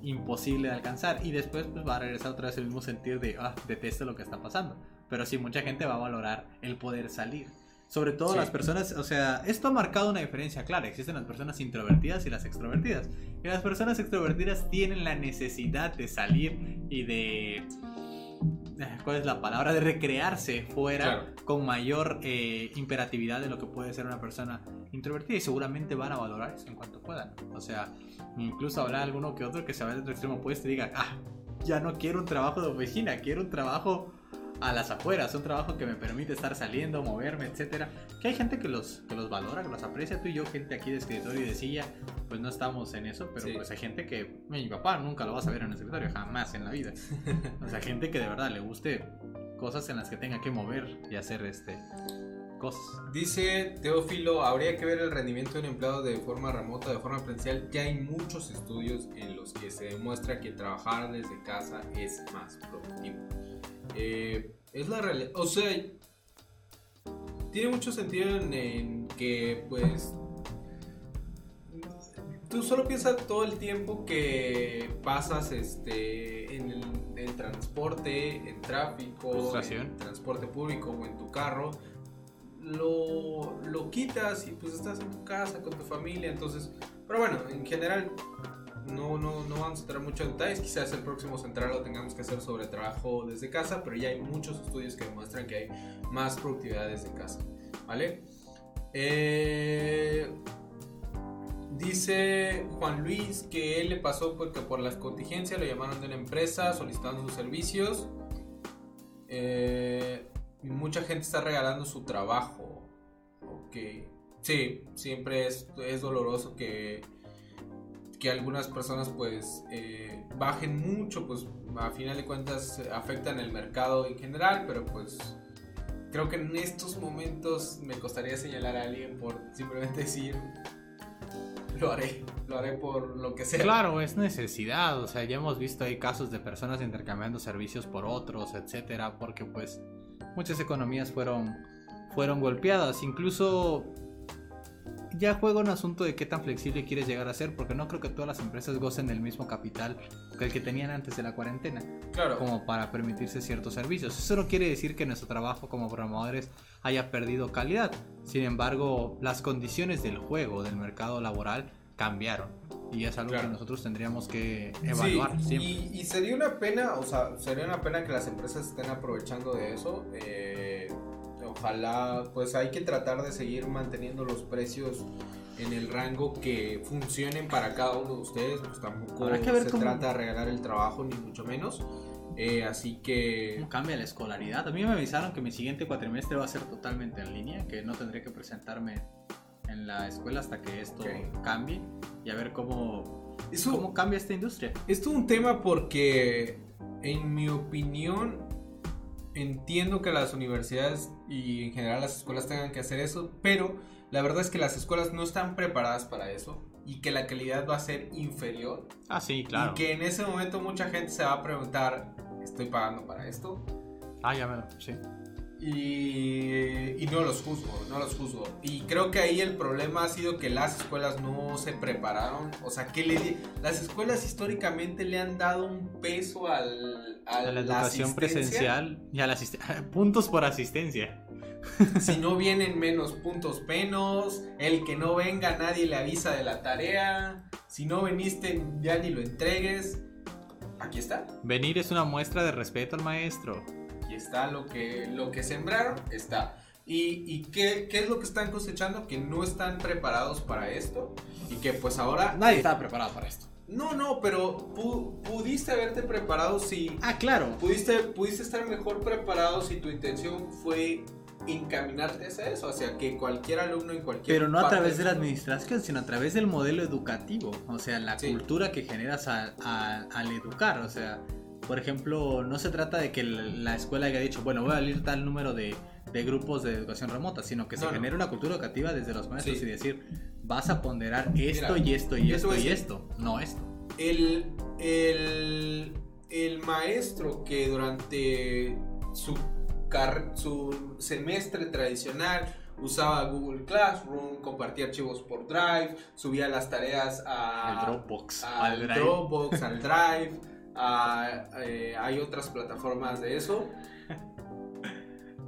imposible de alcanzar. Y después pues, va a regresar otra vez el mismo sentir de, ah, detesto lo que está pasando. Pero sí, mucha gente va a valorar el poder salir. Sobre todo Sí. las personas, o sea, esto ha marcado una diferencia clara. Existen las personas introvertidas y las extrovertidas. Y las personas extrovertidas tienen la necesidad de salir y de... eh, ¿Cuál es la palabra? De recrearse fuera Claro. con mayor eh, imperatividad de lo que puede ser una persona introvertida y seguramente van a valorar eso en cuanto puedan. O sea, incluso habrá alguno que otro que se vaya del otro extremo opuesto y diga, ah, ya no quiero un trabajo de oficina, quiero un trabajo a las afueras, un trabajo que me permite estar saliendo, moverme, etcétera. Que hay gente que los, que los valora, que los aprecia. Tú y yo, gente aquí de escritorio y de silla, pues no estamos en eso, pero Sí. pues hay gente que, mi papá nunca lo vas a ver en el escritorio, jamás en la vida. O sea, gente que de verdad le guste cosas en las que tenga que mover y hacer este cosas. Dice Teófilo, habría que ver el rendimiento de un empleado de forma remota, de forma presencial. Ya hay muchos estudios en los que se demuestra que trabajar desde casa es más productivo. Eh, es la realidad. O sea, tiene mucho sentido en, en que, pues, tú solo piensas todo el tiempo que pasas este, en el transporte, en tráfico, en transporte público o en tu carro. Lo, lo quitas y pues estás en tu casa con tu familia. Entonces, pero bueno, en general no, no, no vamos a entrar mucho en detalles. Quizás el próximo central lo tengamos que hacer sobre trabajo desde casa, pero ya hay muchos estudios que demuestran que hay más productividad desde casa. ¿Vale? Eh, dice Juan Luis que él le pasó porque por las contingencias lo llamaron de una empresa solicitando sus servicios. Eh, mucha gente está regalando su trabajo. Ok. Sí, siempre es, es doloroso que, que algunas personas pues eh, bajen mucho, pues a final de cuentas afectan el mercado en general, pero pues creo que en estos momentos me costaría señalar a alguien por simplemente decir lo haré, lo haré por lo que sea. Claro, es necesidad, o sea, ya hemos visto ahí casos de personas intercambiando servicios por otros, etcétera, porque pues muchas economías fueron fueron golpeadas, incluso ya juega un asunto de qué tan flexible quieres llegar a ser, porque no creo que todas las empresas gocen del mismo capital que el que tenían antes de la cuarentena, Claro. como para permitirse ciertos servicios. Eso no quiere decir que nuestro trabajo como programadores haya perdido calidad. Sin embargo, las condiciones del juego, del mercado laboral, cambiaron. Y es algo Claro. que nosotros tendríamos que evaluar Sí, siempre. y, y sería una pena, o sea, sería una pena que las empresas estén aprovechando de eso. eh, ojalá, pues hay que tratar de seguir manteniendo los precios en el rango que funcionen para cada uno de ustedes. Pues tampoco Habrá que ver se cómo- trata de regalar el trabajo, ni mucho menos. Eh, así que... ¿Cómo cambia la escolaridad? A mí me avisaron que mi siguiente cuatrimestre va a ser totalmente en línea, que no tendré que presentarme en la escuela hasta que esto Ok. cambie y a ver cómo, Eso, cómo cambia esta industria. Esto es un tema porque, en mi opinión, entiendo que las universidades y en general las escuelas tengan que hacer eso, pero la verdad es que las escuelas no están preparadas para eso y que la calidad va a ser inferior Ah, sí, y que en ese momento mucha gente se va a preguntar, ¿estoy pagando para esto? Ah, ya me lo... Sí. Y, y no los juzgo, no los juzgo. Y creo que ahí el problema ha sido que las escuelas no se prepararon. O sea, que le, di- las escuelas históricamente le han dado un peso al, a, A la educación presencial y a la asistencia. Puntos por asistencia. Si no vienen menos puntos menos, el que no venga nadie le avisa de la tarea. Si no viniste ya ni lo entregues. Aquí está. Venir es una muestra de respeto al maestro. Aquí está lo que, lo que sembraron, está. ¿Y, y qué, qué es lo que están cosechando? Que no están preparados para esto. Y que pues ahora... Nadie estaba preparado para esto. No, no, pero pu- pudiste haberte preparado si... Ah, claro. Pudiste, pudiste estar mejor preparado si tu intención fue encaminarte hacia eso, hacia que cualquier alumno en cualquier... Pero no a través de la administración, sino a través del modelo educativo. O sea, la Sí. cultura que generas a- a- al educar. O sea, por ejemplo, no se trata de que la escuela haya dicho, bueno, voy a abrir tal número de, de grupos de educación remota, sino que se No, no. genere una cultura educativa desde los maestros Sí. y decir, vas a ponderar esto Mira, y esto y esto y esto, no esto. el, el, el maestro que durante su, car- su semestre tradicional usaba Google Classroom, compartía archivos por Drive, subía las tareas a, al Dropbox, al al. Dropbox, al Drive, eh, hay otras plataformas de eso.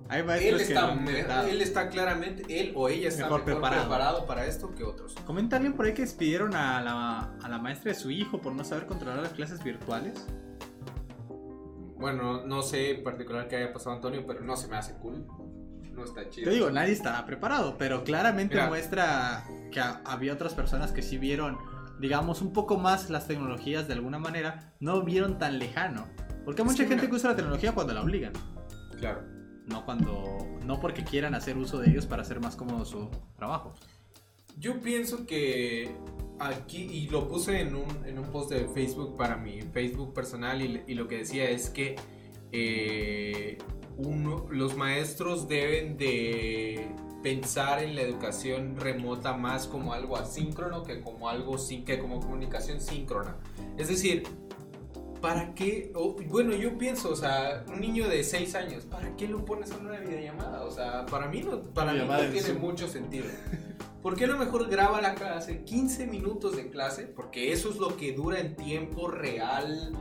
Hay Él está, él está claramente, él o ella está Mejor mejor, preparado. preparado. para esto que otros. Comenta alguien por ahí que despidieron a la, a la maestra de su hijo por no saber controlar las clases virtuales. Bueno, no sé en particular qué haya pasado Antonio, pero no se me hace cool. No está chido. Te digo, nadie estaba preparado, pero claramente Mira. muestra que ha- había otras personas que sí vieron, digamos, un poco más las tecnologías de alguna manera, no vieron tan lejano. Porque hay mucha gente que usa la tecnología cuando la obligan, Claro. no cuando no porque quieran hacer uso de ellos para hacer más cómodo su trabajo. Yo pienso que aquí, y lo puse en un, en un post de Facebook para mi Facebook personal, y, y lo que decía es que eh, uno, los maestros deben de pensar en la educación remota más como algo asíncrono que como algo sin, que como comunicación síncrona. Es decir, ¿para qué? o- bueno, yo pienso, o sea, un niño de 6 años, ¿para qué lo pones en una videollamada? O sea, para mí no, para mí no tiene Zoom. mucho sentido. ¿Por qué no mejor graba la clase? 15 minutos de clase, porque eso es lo que dura en tiempo real,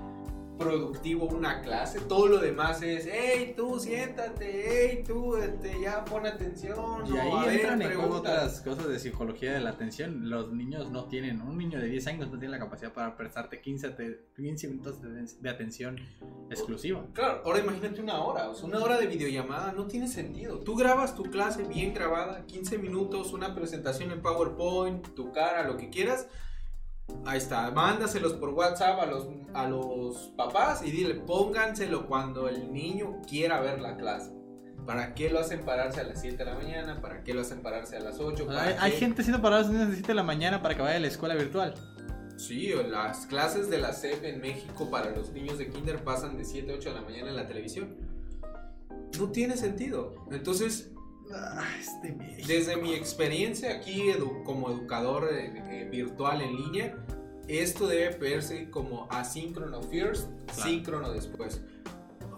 productivo una clase. Todo lo demás es, hey, tú siéntate, hey, tú este, ya pon atención. Y ahí a ver, entran en juego pregunta". otras cosas de psicología de la atención. Los niños no tienen, un niño de 10 años no tiene la capacidad para prestarte 15, te- 15 minutos de, de atención exclusiva. Claro, ahora imagínate una hora, o sea, una hora de videollamada no tiene sentido. Tú grabas tu clase bien grabada, 15 minutos, una presentación en PowerPoint, tu cara, lo que quieras. Ahí está, mándaselos por WhatsApp a los, a los papás y dile, pónganselo cuando el niño quiera ver la clase. ¿Para qué lo hacen pararse a las 7 de la mañana? ¿Para qué lo hacen pararse a las 8? ¿Para Hay, gente siendo parados a las 7 de la mañana para que vaya a la escuela virtual. Sí, las clases de la SEP en México para los niños de kinder pasan de 7 a 8 de la mañana en la televisión. No tiene sentido. Entonces, Ah, este desde mi experiencia aquí como educador eh, eh, virtual en línea, esto debe verse como asíncrono first, síncrono después.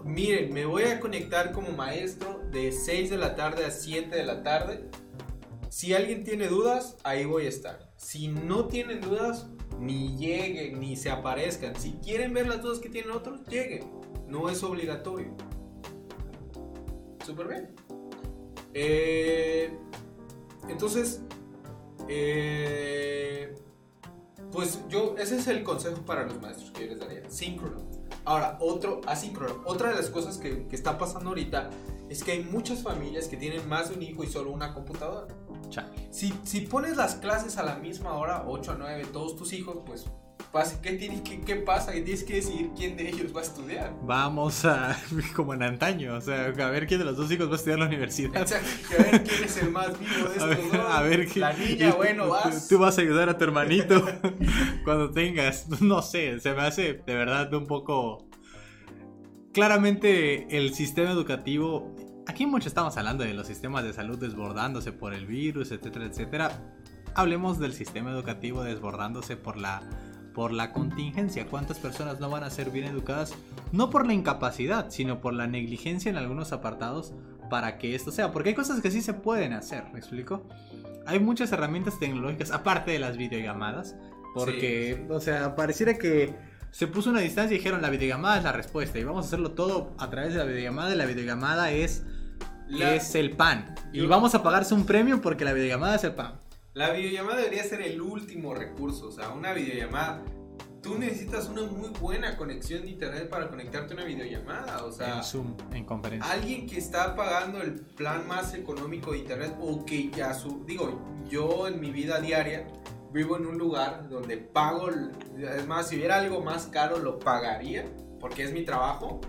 Miren, me voy a conectar como maestro de 6 de la tarde a 7 de la tarde. Si alguien tiene dudas, ahí voy a estar. Si no tienen dudas, ni lleguen, ni se aparezcan. Si quieren ver las dudas que tienen otros, lleguen. No es obligatorio. Súper bien. Eh, entonces, eh, pues yo, ese es el consejo para los maestros que yo les daría. Síncrono. Ahora, otro asíncrono. Otra de las cosas que, que está pasando ahorita es que hay muchas familias que tienen más de un hijo y solo una computadora. Si, si pones las clases a la misma hora, 8 a 9, todos tus hijos, pues ¿Qué, pasa? Que tienes que decidir quién de ellos va a estudiar. Vamos a, como en antaño, o sea, a ver quién de los dos hijos va a estudiar la universidad. Exacto, a ver quién es el más vivo de estos a ver, dos. A ver, la niña, bueno, vas. Tú, vas a ayudar a tu hermanito cuando tengas, no sé, se me hace de verdad un poco... Claramente el sistema educativo, aquí mucho estamos hablando de los sistemas de salud desbordándose por el virus, etcétera, etcétera. Hablemos del sistema educativo desbordándose por la por la contingencia. ¿Cuántas personas no van a ser bien educadas? No por la incapacidad, sino por la negligencia en algunos apartados para que esto sea. Porque hay cosas que sí se pueden hacer, ¿me explico? Hay muchas herramientas tecnológicas, aparte de las videollamadas, porque, o sea, pareciera que se puso una distancia y dijeron la videollamada es la respuesta y vamos a hacerlo todo a través de la videollamada y la videollamada es, es el pan. Y vamos a pagarse un premio porque la videollamada es el pan. La videollamada debería ser el último recurso, o sea, una videollamada. Tú necesitas una muy buena conexión de internet para conectarte a una videollamada, o sea, en Zoom, en conferencia. Alguien que está pagando el plan más económico de internet o que ya su, digo, yo en mi vida diaria vivo en un lugar donde pago, es más, si hubiera algo más caro lo pagaría porque es mi trabajo.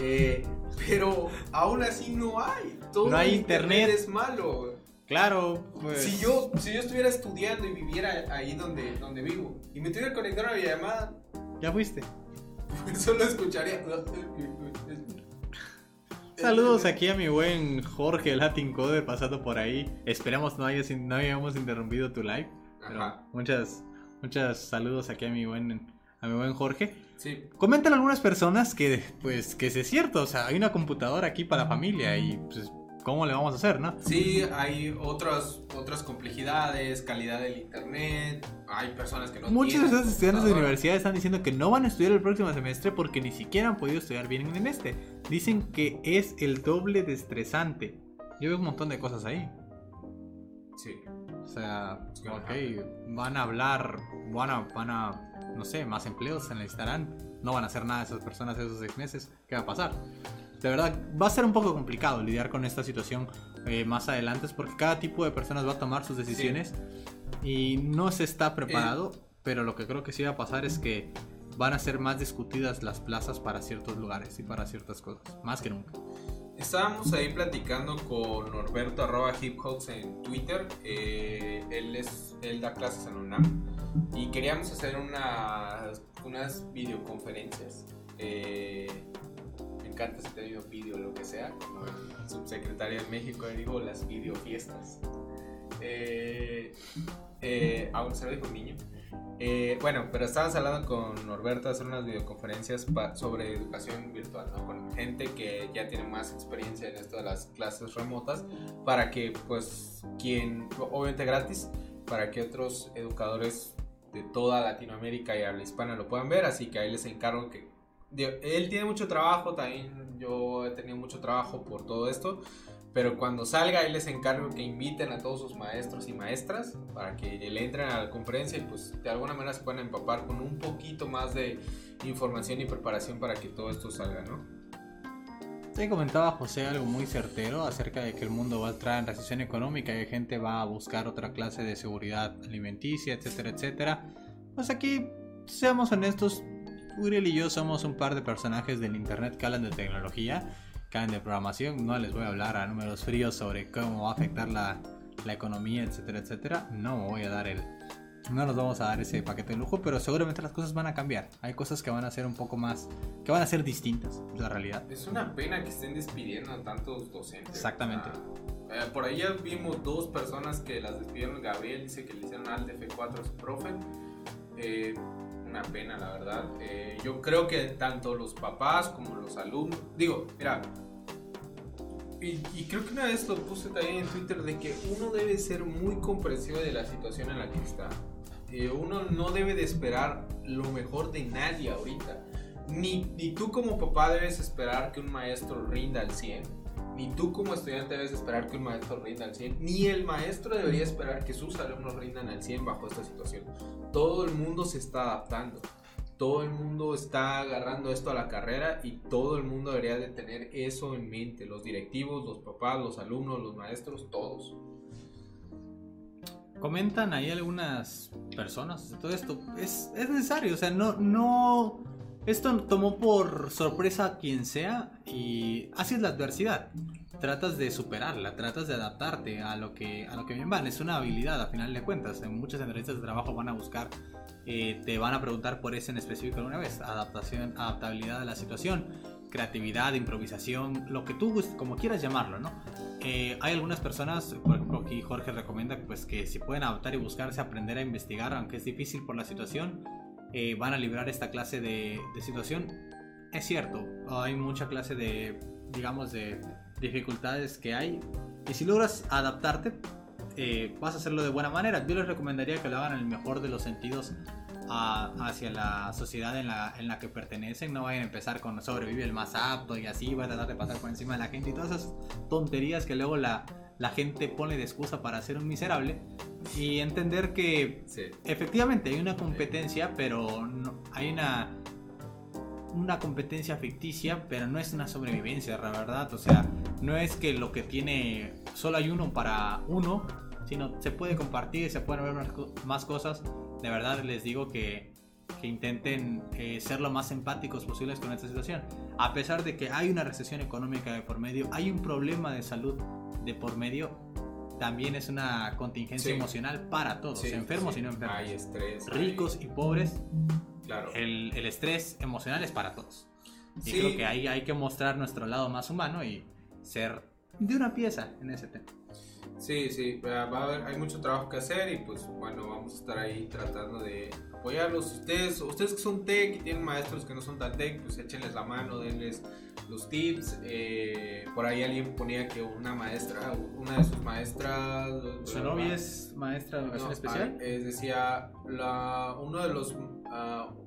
Eh, pero aún así no hay. Todo no hay internet. internet es malo. Claro, pues. Si yo, si yo estuviera estudiando y viviera ahí donde, donde vivo y me tuviera que conectar a una videollamada. Ya fuiste. Solo escucharía. Saludos aquí a mi buen Jorge Latin Code pasando por ahí. Esperamos no, haya, no hayamos interrumpido tu live. muchas, muchas saludos aquí a mi buen, a mi buen Jorge. Sí. Comentan algunas personas que, pues, que es cierto. O sea, hay una computadora aquí para la familia y pues ¿cómo le vamos a hacer, no? Sí, hay otras, otras complejidades, calidad del internet, hay personas que no Muchos de esos estudiantes de universidad están diciendo que no van a estudiar el próximo semestre porque ni siquiera han podido estudiar bien en este. Dicen que es el doble de estresante. Yo veo un montón de cosas ahí. Sí. O sea, ok, van a hablar, van a, van a, no sé, más empleos se necesitarán. No van a hacer nada esas personas esos seis meses. ¿Qué va a pasar? De verdad va a ser un poco complicado lidiar con esta situación eh, más adelante porque cada tipo de personas va a tomar sus decisiones y no se está preparado, pero lo que creo que sí va a pasar es que van a ser más discutidas las plazas para ciertos lugares y para ciertas cosas, más que nunca. Estábamos ahí platicando con Norberto arroba hip en Twitter. Eh, él, es, él da clases en UNAM y queríamos hacer unas, unas videoconferencias. Eh, encanta si tenido vídeo o lo que sea, como el subsecretario de México, digo, las videofiestas. Eh, eh, aún se lo dijo un niño. Eh, bueno, pero estábamos hablando con Norberto hacer unas videoconferencias sobre educación virtual, ¿no? Con gente que ya tiene más experiencia en esto de las clases remotas, para que, pues, quien, obviamente gratis, para que otros educadores de toda Latinoamérica y habla hispana lo puedan ver, así que ahí les encargo que él tiene mucho trabajo, también yo he tenido mucho trabajo por todo esto, pero cuando salga él les encargo que inviten a todos sus maestros y maestras para que le entren a la conferencia y pues de alguna manera se puedan empapar con un poquito más de información y preparación para que todo esto salga, ¿no? Sí, comentaba José algo muy certero acerca de que el mundo va a entrar en recesión económica y gente va a buscar otra clase de seguridad alimenticia, etcétera, etcétera. Pues aquí, seamos honestos, Uriel y yo somos un par de personajes del internet que hablan de tecnología, que hablan de programación. No les voy a hablar a números fríos sobre cómo va a afectar la, economía, etcétera, etcétera. No me voy a dar el, no nos vamos a dar ese paquete de lujo, pero seguramente las cosas van a cambiar. Hay cosas que van a ser un poco más, que van a ser distintas, la realidad. Es una pena que estén despidiendo a tantos docentes. Exactamente. Ah, eh, por ahí ya vimos dos personas que las despidieron. Gabriel dice que le hicieron al F4 a su profe. Eh, una pena, la verdad. Eh, yo creo que tanto los papás como los alumnos, digo, mira, y, creo que una vez lo puse también en Twitter de que uno debe ser muy comprensivo de la situación en la que está. Eh, uno no debe de esperar lo mejor de nadie ahorita. Ni, ni tú como papá debes esperar que un maestro rinda al 100. Ni tú como estudiante debes esperar que un maestro rinda al 100. Ni el maestro debería esperar que sus alumnos rindan al 100 bajo esta situación. Todo el mundo se está adaptando todo el mundo está agarrando esto a la carrera y todo el mundo debería de tener eso en mente, los directivos, los papás, los alumnos, los maestros, todos. Comentan ahí algunas personas, todo esto es, es necesario, o sea, no, no, esto tomó por sorpresa a quien sea y así es la adversidad. Tratas de superarla, tratas de adaptarte a lo que a lo que bien van. Es una habilidad, a final de cuentas. En muchas entrevistas de trabajo van a buscar eh, te van a preguntar por eso en específico alguna vez. Adaptación, adaptabilidad a la situación, creatividad, improvisación, lo que tú como quieras llamarlo, ¿no? Eh, hay algunas personas, por ejemplo aquí Jorge recomienda pues, que si pueden adaptar y buscarse, aprender a investigar, aunque es difícil por la situación, eh, van a librar esta clase de, de situación. Es cierto, hay mucha clase de, digamos, de dificultades que hay. Y si logras adaptarte, eh, vas a hacerlo de buena manera. Yo les recomendaría que lo hagan en el mejor de los sentidos hacia la sociedad en la, en la que pertenecen. No vayan a empezar con sobrevive el más apto y así va a tratar de pasar por encima de la gente y todas esas tonterías que luego la, la gente pone de excusa para ser un miserable. Y entender que efectivamente hay una competencia, pero no, hay una una competencia ficticia, pero no es una sobrevivencia, la verdad. O sea, no es que lo que tiene solo hay uno para uno, sino se puede compartir, se pueden ver más cosas. De verdad les digo que, que intenten eh, ser lo más empáticos posibles con esta situación. A pesar de que hay una recesión económica de por medio, hay un problema de salud de por medio, también es una contingencia emocional para todos, enfermos y no enfermos. Hay estrés. Ricos y pobres el, estrés emocional es para todos. Y creo que ahí hay que mostrar nuestro lado más humano y ser de una pieza en ese tema. Sí, sí, va a haber, hay mucho trabajo que hacer y pues bueno, vamos a estar ahí tratando de apoyarlos. Ustedes, ustedes que son tech y tienen maestros que no son tan tech, pues échenles la mano, denles los tips. Eh, por ahí alguien ponía que una maestra, una de sus maestras... ¿Su novia es maestra de educación especial? Ah, decía, la, uno de los... Uh,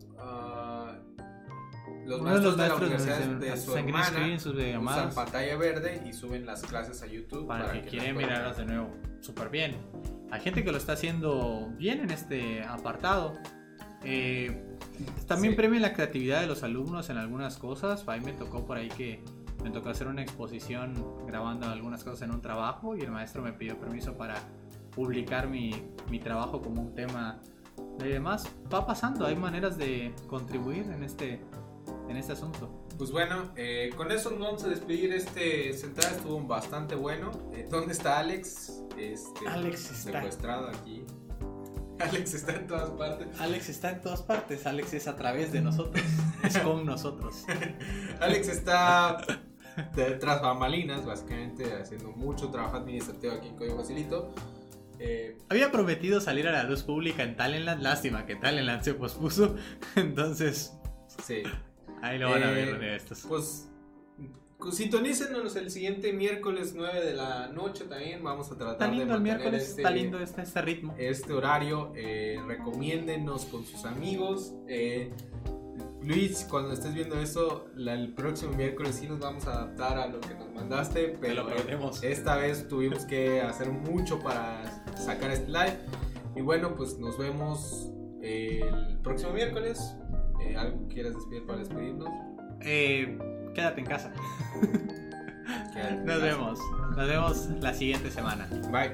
los maestros, de, la universidad de, su hermana usan pantalla verde y suben las clases a YouTube para, que, quieren mirarlas de nuevo. Súper bien. Hay gente que lo está haciendo bien en este apartado. Eh, también premia la creatividad de los alumnos en algunas cosas. A mí me tocó por ahí que me tocó hacer una exposición grabando algunas cosas en un trabajo y el maestro me pidió permiso para publicar mi, mi trabajo como un tema. Y demás va pasando, hay maneras de contribuir en este en este asunto. Pues bueno, eh, con eso nos vamos a despedir. Este central estuvo bastante bueno. Eh, ¿Dónde está Alex? Este, Alex está. Secuestrado aquí. Alex está en todas partes. Alex está en todas partes. Alex es a través de nosotros. es con nosotros. Alex está tras bambalinas, básicamente, haciendo mucho trabajo administrativo aquí en Código Facilito. Eh, Había prometido salir a la luz pública en Talentland. Lástima que Talentland se pospuso. Entonces. Sí. Ahí lo van a ver de estos. Pues sintonícenos el siguiente miércoles 9 de la noche también. Vamos a tratar de el miércoles, este, está lindo este, este, ritmo. Este horario. Eh, recomiéndenos con sus amigos. Eh, Luis, cuando estés viendo esto, el próximo miércoles sí nos vamos a adaptar a lo que nos mandaste, pero esta vez tuvimos que hacer mucho para sacar este live. Y bueno, pues nos vemos el próximo miércoles. Eh, ¿Algo quieras despedir para despedirnos? Eh, quédate en casa. Nos vemos. Nos vemos la siguiente semana. Bye.